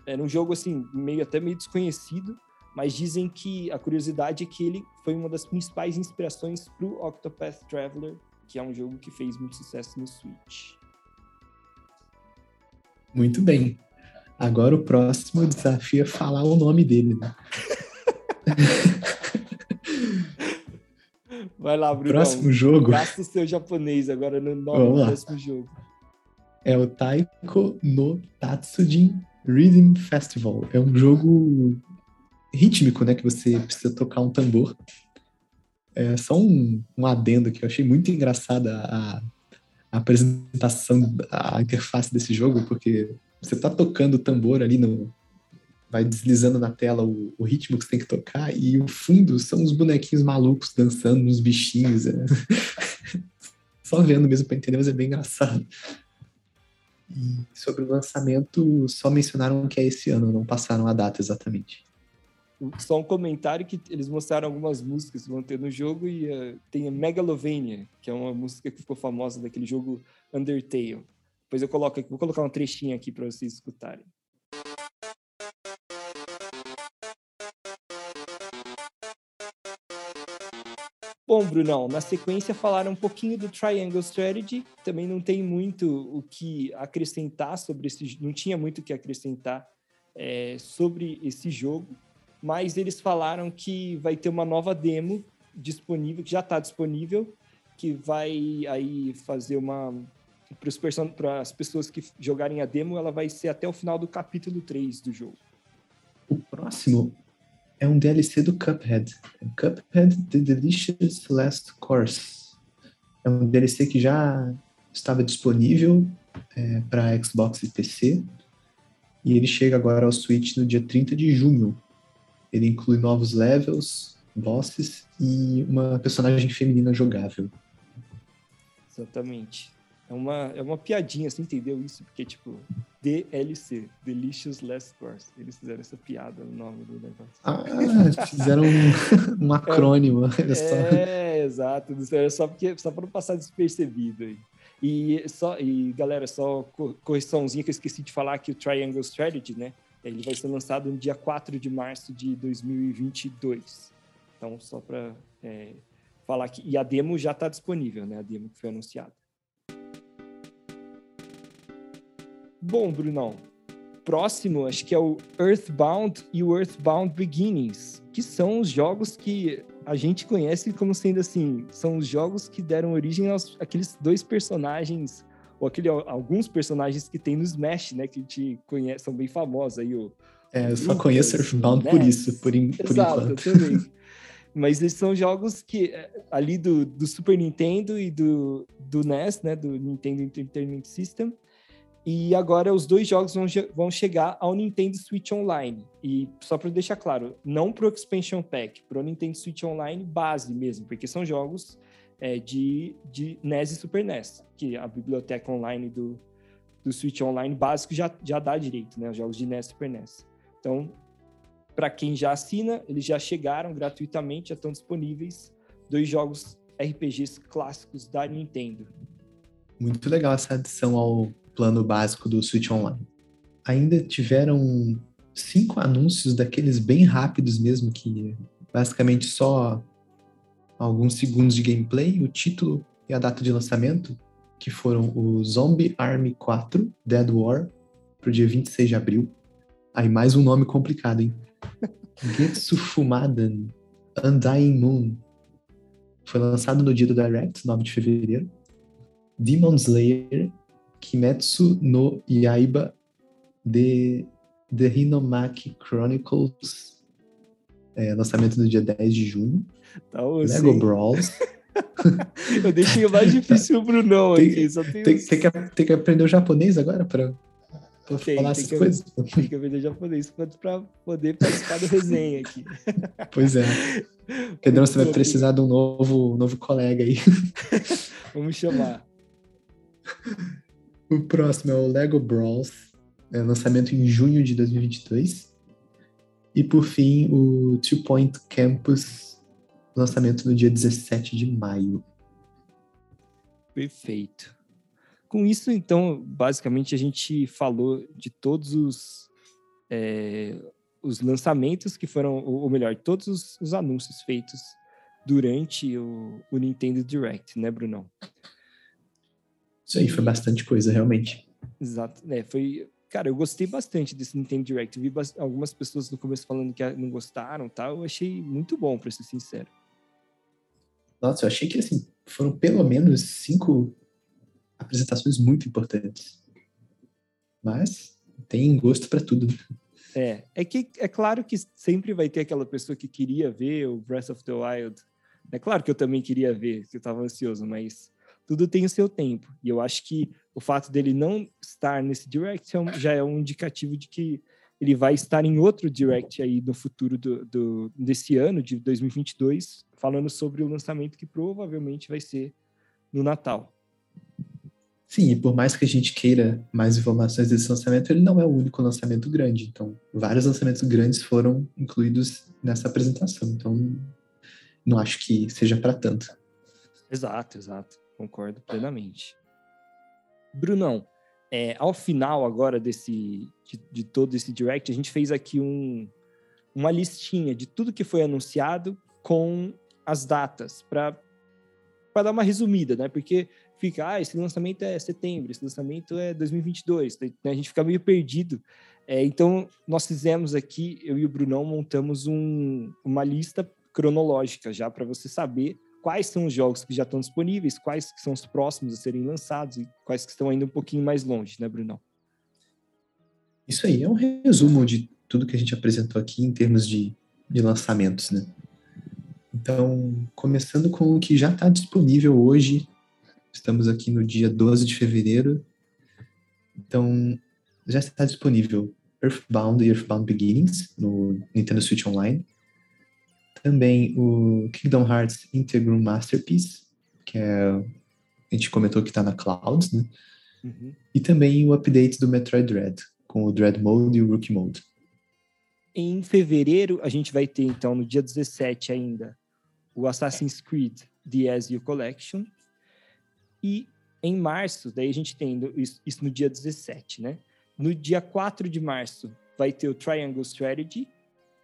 era um jogo assim meio até meio desconhecido, mas dizem que a curiosidade é que ele foi uma das principais inspirações para o Octopath Traveler, que é um jogo que fez muito sucesso no Switch. Muito bem. Agora o próximo desafio é falar o nome dele, né? Vai lá, Bruno. Próximo jogo. Gasta o seu japonês agora no nome do próximo jogo. É o Taiko no Tatsujin Rhythm Festival. É um jogo rítmico, né? Que você precisa tocar um tambor. É só um, um adendo que eu achei muito engraçada a, a apresentação, a interface desse jogo, porque você tá tocando o tambor ali no. Vai deslizando na tela o, o, ritmo que você tem que tocar, e o fundo são os bonequinhos malucos dançando nos bichinhos. É. Só vendo mesmo para entender, mas é bem engraçado. E sobre o lançamento, só mencionaram que é esse ano, não passaram a data exatamente. Só um comentário que eles mostraram algumas músicas que vão ter no jogo e uh, tem a Megalovania, que é uma música que ficou famosa daquele jogo Undertale. Depois eu coloco vou colocar um trechinho aqui para vocês escutarem. Bom, Brunão, na sequência falaram um pouquinho do Triangle Strategy. Também não tem muito o que acrescentar sobre esse, não tinha muito o que acrescentar é, sobre esse jogo, mas eles falaram que vai ter uma nova demo disponível, que já está disponível, que vai aí fazer uma para as pessoas que jogarem a demo, ela vai ser até o final do capítulo 3 do jogo. O próximo é um DLC do Cuphead. É Cuphead The Delicious Last Course. É um DLC que já estava disponível é, para Xbox e PC. E ele chega agora ao Switch no dia 30 de junho. Ele inclui novos levels, bosses e uma personagem feminina jogável. Exatamente. É uma, é uma piadinha, você entendeu isso? Porque, tipo, DLC, Delicious Last Course. Eles fizeram essa piada no nome do negócio. Ah, fizeram um, um acrônimo. É, é exato. Só, porque, só para não passar despercebido aí. E, só, e galera, só correçãozinha que eu esqueci de falar que o Triangle Strategy, né? Ele vai ser lançado no dia 4 de março de 2022. Então, só para é, falar que. E a demo já está disponível, né? A demo que foi anunciada. Bom, Brunão, próximo acho que é o Earthbound e o Earthbound Beginnings, que são os jogos que a gente conhece como sendo assim, são os jogos que deram origem aos aqueles dois personagens ou aquele, alguns personagens que tem no Smash, né, que a gente conhece, são bem famosos aí o É, eu só conheço Earthbound por isso, por, in, por Exato, enquanto. eu também. Mas eles são jogos que é, ali do, do Super Nintendo e do, do NES, né, do Nintendo Entertainment System, e agora os dois jogos vão, vão chegar ao Nintendo Switch Online. E só para deixar claro, não pro Expansion Pack, pro Nintendo Switch Online base mesmo, porque são jogos é, de, de NES e Super NES, que a biblioteca online do, do Switch Online básico já, já dá direito, né? Os jogos de NES e Super NES. Então, para quem já assina, eles já chegaram gratuitamente, já estão disponíveis dois jogos RPGs clássicos da Nintendo. Muito legal essa adição ao plano básico do Switch Online. Ainda tiveram cinco anúncios daqueles bem rápidos mesmo, que basicamente só alguns segundos de gameplay, o título e a data de lançamento, que foram o Zombie Army 4 Dead War, pro dia 26 de abril. Aí mais um nome complicado, hein? Getsu Fumadan Undying Moon. Foi lançado no dia do Direct, 9 de fevereiro. Demon Slayer Kimetsu no Yaiba de The Hinomaki Chronicles, é, lançamento no dia 10 de junho. Tá, Lego Brawls. Eu deixei o mais difícil o Brunão tem, aqui. Só tem, tem, os... tem, que, tem que aprender o japonês agora para falar tem essas que, coisas. Tem que aprender japonês para poder participar da resenha aqui. Pois é. Pedrão, você vai precisar de um novo, novo colega aí. Vamos chamar. O próximo é o Lego Brawls, é lançamento em junho de 2022. E por fim, o Two Point Campus, lançamento no dia 17 de maio. Perfeito. Com isso, então, basicamente a gente falou de todos os, é, os lançamentos que foram, ou melhor, todos os, os anúncios feitos durante o, o Nintendo Direct, né, Brunão? Isso aí, foi bastante coisa, realmente. Exato. É, foi. Cara, eu gostei bastante desse Nintendo Direct. Vi algumas pessoas no começo falando que não gostaram tal. Eu achei muito bom, pra ser sincero. Nossa, eu achei que assim, foram pelo menos cinco apresentações muito importantes. Mas tem gosto para tudo. É, é que é claro que sempre vai ter aquela pessoa que queria ver o Breath of the Wild. É claro que eu também queria ver, que eu estava ansioso, mas tudo tem o seu tempo. E eu acho que o fato dele não estar nesse direct já é um indicativo de que ele vai estar em outro direct aí no futuro do, do, desse ano, de 2022, falando sobre o lançamento que provavelmente vai ser no Natal. Sim, e por mais que a gente queira mais informações desse lançamento, ele não é o único lançamento grande. Então, vários lançamentos grandes foram incluídos nessa apresentação. Então, não acho que seja para tanto. Exato, exato. Concordo plenamente. Brunão, é, ao final agora desse de, de, todo esse direct, a gente fez aqui um, uma listinha de tudo que foi anunciado com as datas para dar uma resumida, né? Porque fica, ah, esse lançamento é setembro, esse lançamento é 2022, né? a gente fica meio perdido. É, então, nós fizemos aqui, eu e o Brunão montamos um, uma lista cronológica já para você saber quais são os jogos que já estão disponíveis, quais que são os próximos a serem lançados e quais que estão ainda um pouquinho mais longe, né, Brunão? Isso aí é um resumo de tudo que a gente apresentou aqui em termos de, de lançamentos, né? Então, começando com o que já está disponível hoje, estamos aqui no dia 12 de fevereiro. Então, já está disponível Earthbound e Earthbound Beginnings no Nintendo Switch Online também o Kingdom Hearts Integral Masterpiece, que é, a gente comentou que está na Clouds, né? Uhum. E também o update do Metroid Dread, com o Dread Mode e o Rookie Mode. Em fevereiro, a gente vai ter, então, no dia 17 ainda, o Assassin's Creed The Ezio Collection. E em março, daí a gente tem isso, isso no dia 17, né? No dia 4 de março, vai ter o Triangle Strategy,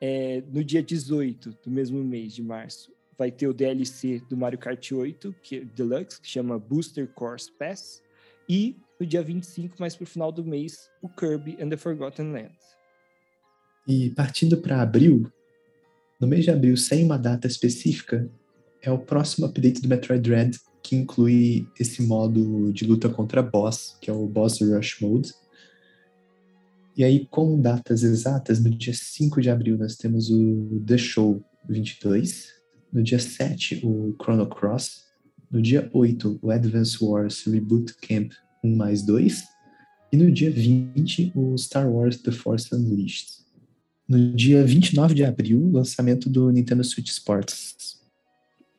é, no dia 18 do mesmo mês de março, vai ter o DLC do Mario Kart 8, que é Deluxe, que chama Booster Course Pass. E no dia 25, mais pro final do mês, o Kirby and the Forgotten Land. E partindo para abril, no mês de abril, sem uma data específica, é o próximo update do Metroid Dread, que inclui esse modo de luta contra boss, que é o Boss Rush Mode. E aí, com datas exatas, no dia 5 de abril nós temos o The Show 22, no dia 7 o Chrono Cross, no dia 8 o Advance Wars Reboot Camp 1 mais 2, e no dia 20 o Star Wars The Force Unleashed. No dia 29 de abril, lançamento do Nintendo Switch Sports.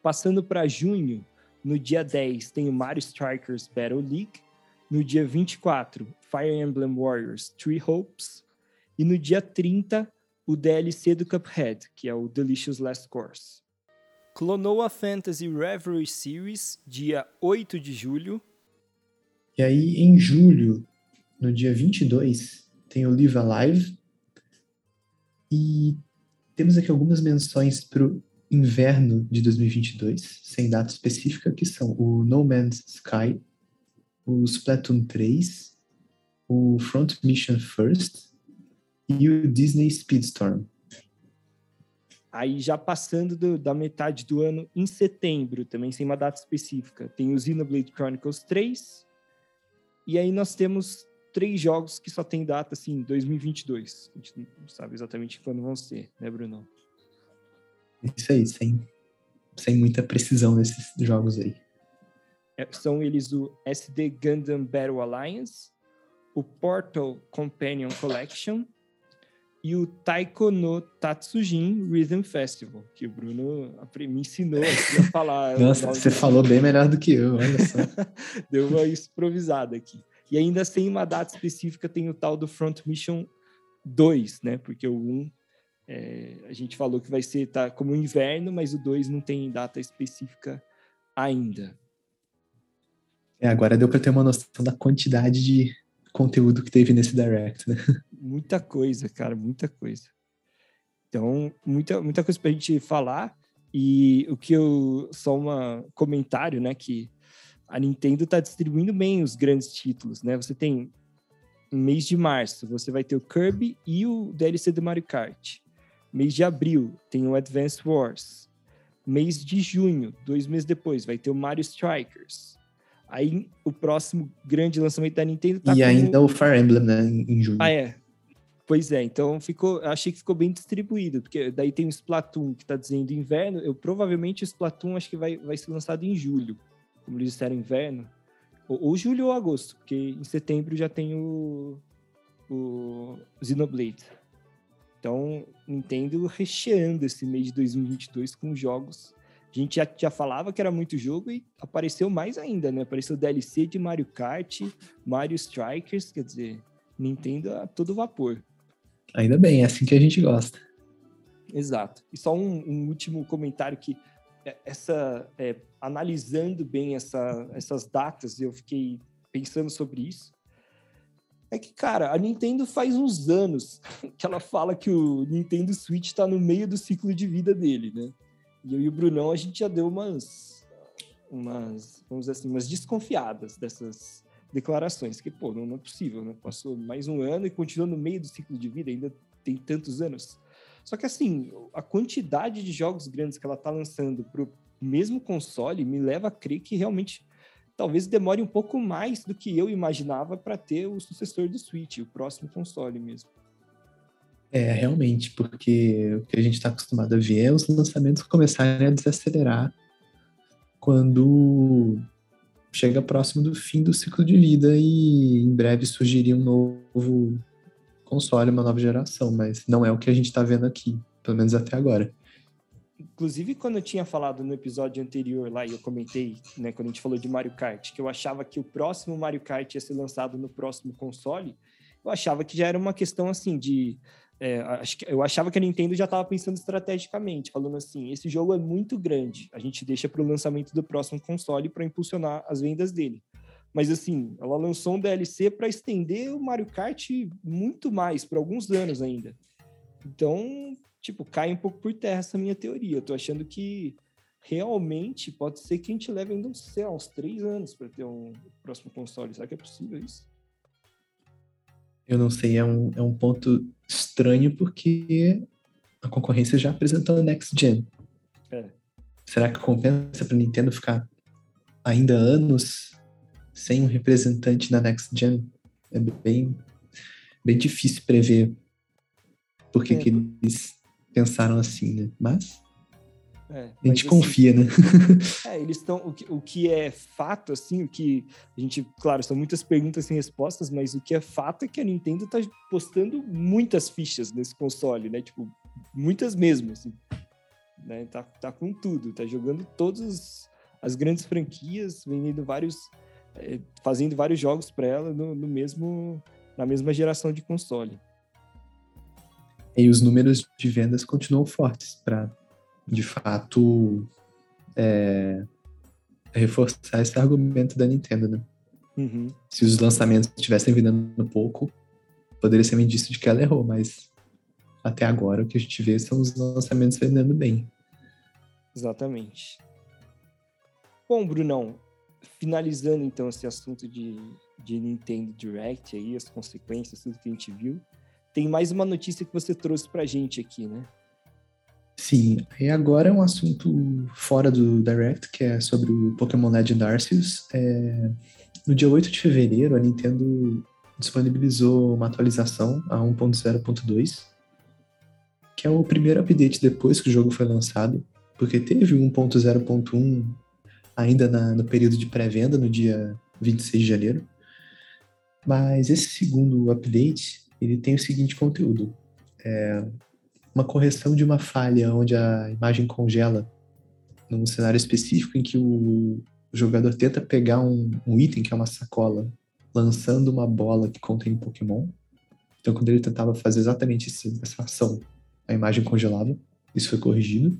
Passando para junho, no dia 10 tem o Mario Strikers Battle League. No dia 24, Fire Emblem Warriors Three Hopes. E no dia 30, o DLC do Cuphead, que é o Delicious Last Course. Clonoa Fantasy Reverie Series, dia 8 de julho. E aí, em julho, no dia 22, tem o Live Alive. E temos aqui algumas menções para o inverno de 2022, sem data específica, que são o No Man's Sky, o Splatoon 3, o Front Mission First e o Disney Speedstorm. Aí já passando do, da metade do ano, em setembro, também sem uma data específica, tem o Xenoblade Chronicles 3. E aí nós temos três jogos que só tem data assim, 2022. A gente não sabe exatamente quando vão ser, né, Bruno? Isso aí, sem, sem muita precisão nesses jogos aí. É, são eles o SD Gundam Battle Alliance, o Portal Companion Collection e o Taiko no Tatsujin Rhythm Festival, que o Bruno me ensinou a falar. Nossa, você falou bem melhor do que eu, olha só. Deu uma improvisada aqui. E ainda sem uma data específica tem o tal do Front Mission 2, né? Porque o 1 é, a gente falou que vai ser tá, como inverno, mas o 2 não tem data específica ainda. É, agora deu para ter uma noção da quantidade de conteúdo que teve nesse Direct, né? Muita coisa, cara, muita coisa. Então, muita, muita coisa para a gente falar. E o que eu. Só um comentário, né? Que a Nintendo está distribuindo bem os grandes títulos, né? Você tem. Mês de março, você vai ter o Kirby e o DLC do Mario Kart. Mês de abril tem o Advance Wars. Mês de junho, dois meses depois, vai ter o Mario Strikers. Aí o próximo grande lançamento da Nintendo tá E como... ainda o Fire Emblem, né, em junho. Ah, é. Pois é, então ficou, achei que ficou bem distribuído, porque daí tem o Splatoon que tá dizendo inverno, eu provavelmente o Splatoon acho que vai, vai ser lançado em julho, como eles disseram inverno, ou, ou julho ou agosto, porque em setembro já tem o, o Xenoblade. Então, Nintendo recheando esse mês de 2022 com jogos. A gente já, já falava que era muito jogo e apareceu mais ainda, né? Apareceu DLC de Mario Kart, Mario Strikers, quer dizer, Nintendo a todo vapor. Ainda bem, é assim que a gente gosta. Exato. E só um, um último comentário que é, essa é, analisando bem essa, essas datas, eu fiquei pensando sobre isso é que, cara, a Nintendo faz uns anos que ela fala que o Nintendo Switch está no meio do ciclo de vida dele, né? E eu e o Brunão, a gente já deu umas, umas vamos assim, umas desconfiadas dessas declarações, que, pô, não, não é possível, né? Passou mais um ano e continua no meio do ciclo de vida, ainda tem tantos anos. Só que, assim, a quantidade de jogos grandes que ela tá lançando pro mesmo console me leva a crer que realmente talvez demore um pouco mais do que eu imaginava para ter o sucessor do Switch, o próximo console mesmo. É, realmente, porque o que a gente está acostumado a ver é os lançamentos começarem a desacelerar quando chega próximo do fim do ciclo de vida e em breve surgiria um novo console, uma nova geração, mas não é o que a gente está vendo aqui, pelo menos até agora. Inclusive, quando eu tinha falado no episódio anterior lá, e eu comentei, né, quando a gente falou de Mario Kart, que eu achava que o próximo Mario Kart ia ser lançado no próximo console, eu achava que já era uma questão assim de. É, eu achava que a Nintendo já estava pensando estrategicamente, falando assim: esse jogo é muito grande, a gente deixa para o lançamento do próximo console para impulsionar as vendas dele. Mas assim, ela lançou um DLC para estender o Mario Kart muito mais, por alguns anos ainda. Então, tipo, cai um pouco por terra essa minha teoria. Eu tô achando que realmente pode ser que a gente leve ainda sei lá, uns três anos para ter um próximo console. Será que é possível isso? Eu não sei, é um, é um ponto estranho porque a concorrência já apresentou a Next Gen. É. Será que compensa para a Nintendo ficar ainda anos sem um representante na Next Gen? É bem, bem difícil prever por que, é. que eles pensaram assim, né? Mas é, a gente assim, confia, né? é, eles estão. O que, o que é fato, assim, o que. A gente, claro, são muitas perguntas sem respostas, mas o que é fato é que a Nintendo tá postando muitas fichas nesse console, né? Tipo, muitas mesmo, assim. Né? Tá, tá com tudo, tá jogando todas as grandes franquias, vendendo vários. É, fazendo vários jogos para ela no, no mesmo. na mesma geração de console. E os números de vendas continuam fortes para de fato, é, reforçar esse argumento da Nintendo, né? Uhum. Se os lançamentos estivessem vendendo pouco, poderia ser um indício de que ela errou, mas até agora o que a gente vê são os lançamentos vendendo bem. Exatamente. Bom, Brunão, finalizando então esse assunto de, de Nintendo Direct aí, as consequências, tudo que a gente viu, tem mais uma notícia que você trouxe pra gente aqui, né? Sim, e agora é um assunto fora do Direct, que é sobre o Pokémon Legend Arceus. É, no dia 8 de fevereiro, a Nintendo disponibilizou uma atualização a 1.0.2, que é o primeiro update depois que o jogo foi lançado, porque teve 1.0.1 ainda na, no período de pré-venda, no dia 26 de janeiro. Mas esse segundo update, ele tem o seguinte conteúdo. É, uma correção de uma falha onde a imagem congela num cenário específico em que o jogador tenta pegar um, um item, que é uma sacola, lançando uma bola que contém Pokémon. Então, quando ele tentava fazer exatamente esse, essa ação, a imagem congelava. Isso foi corrigido.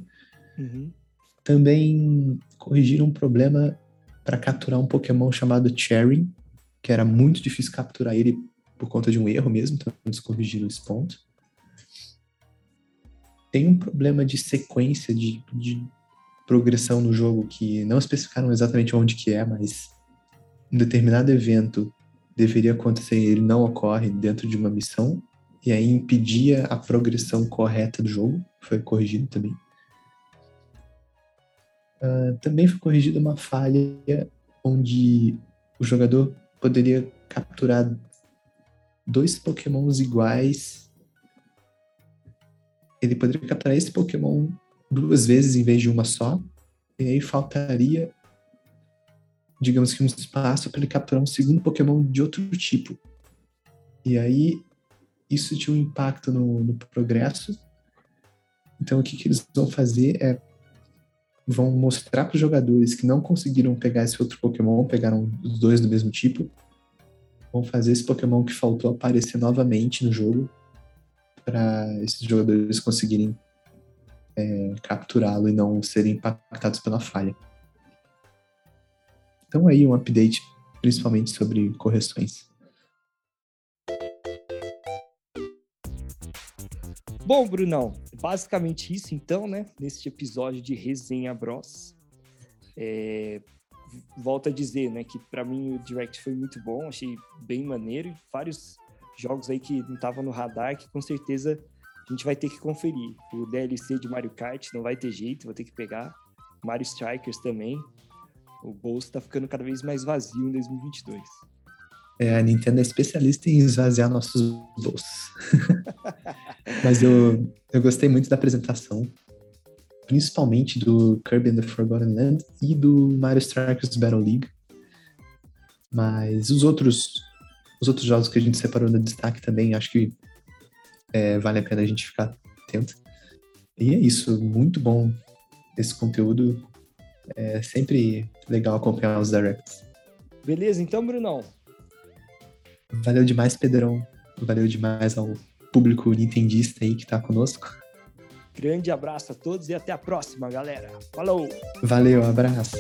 Uhum. Também corrigiram um problema para capturar um Pokémon chamado Cherry, que era muito difícil capturar ele por conta de um erro mesmo, então eles corrigiram esse ponto tem um problema de sequência, de, de progressão no jogo que não especificaram exatamente onde que é, mas um determinado evento deveria acontecer e ele não ocorre dentro de uma missão, e aí impedia a progressão correta do jogo, foi corrigido também. Uh, também foi corrigida uma falha onde o jogador poderia capturar dois pokémons iguais ele poderia capturar esse Pokémon duas vezes em vez de uma só, e aí faltaria, digamos que um espaço para ele capturar um segundo Pokémon de outro tipo. E aí isso tinha um impacto no, no progresso. Então o que, que eles vão fazer é vão mostrar para os jogadores que não conseguiram pegar esse outro Pokémon, pegaram os dois do mesmo tipo, vão fazer esse Pokémon que faltou aparecer novamente no jogo para esses jogadores conseguirem é, capturá-lo e não serem impactados pela falha. Então aí um update principalmente sobre correções. Bom, Brunão, basicamente isso então, né? Neste episódio de Resenha Bros. É, volto a dizer, né, que para mim o Direct foi muito bom, achei bem maneiro, vários jogos aí que não estavam no radar, que com certeza a gente vai ter que conferir. O DLC de Mario Kart não vai ter jeito, vou ter que pegar. Mario Strikers também. O bolso tá ficando cada vez mais vazio em 2022. É, a Nintendo é especialista em esvaziar nossos bolsos. Mas eu, eu gostei muito da apresentação, principalmente do Kirby and the Forgotten Land e do Mario Strikers Battle League. Mas os outros os outros jogos que a gente separou no destaque também, acho que é, vale a pena a gente ficar atento. E é isso, muito bom esse conteúdo. É sempre legal acompanhar os directs. Beleza, então, Brunão. Valeu demais, Pedrão. Valeu demais ao público nintendista aí que tá conosco. Grande abraço a todos e até a próxima, galera. Falou! Valeu, abraço.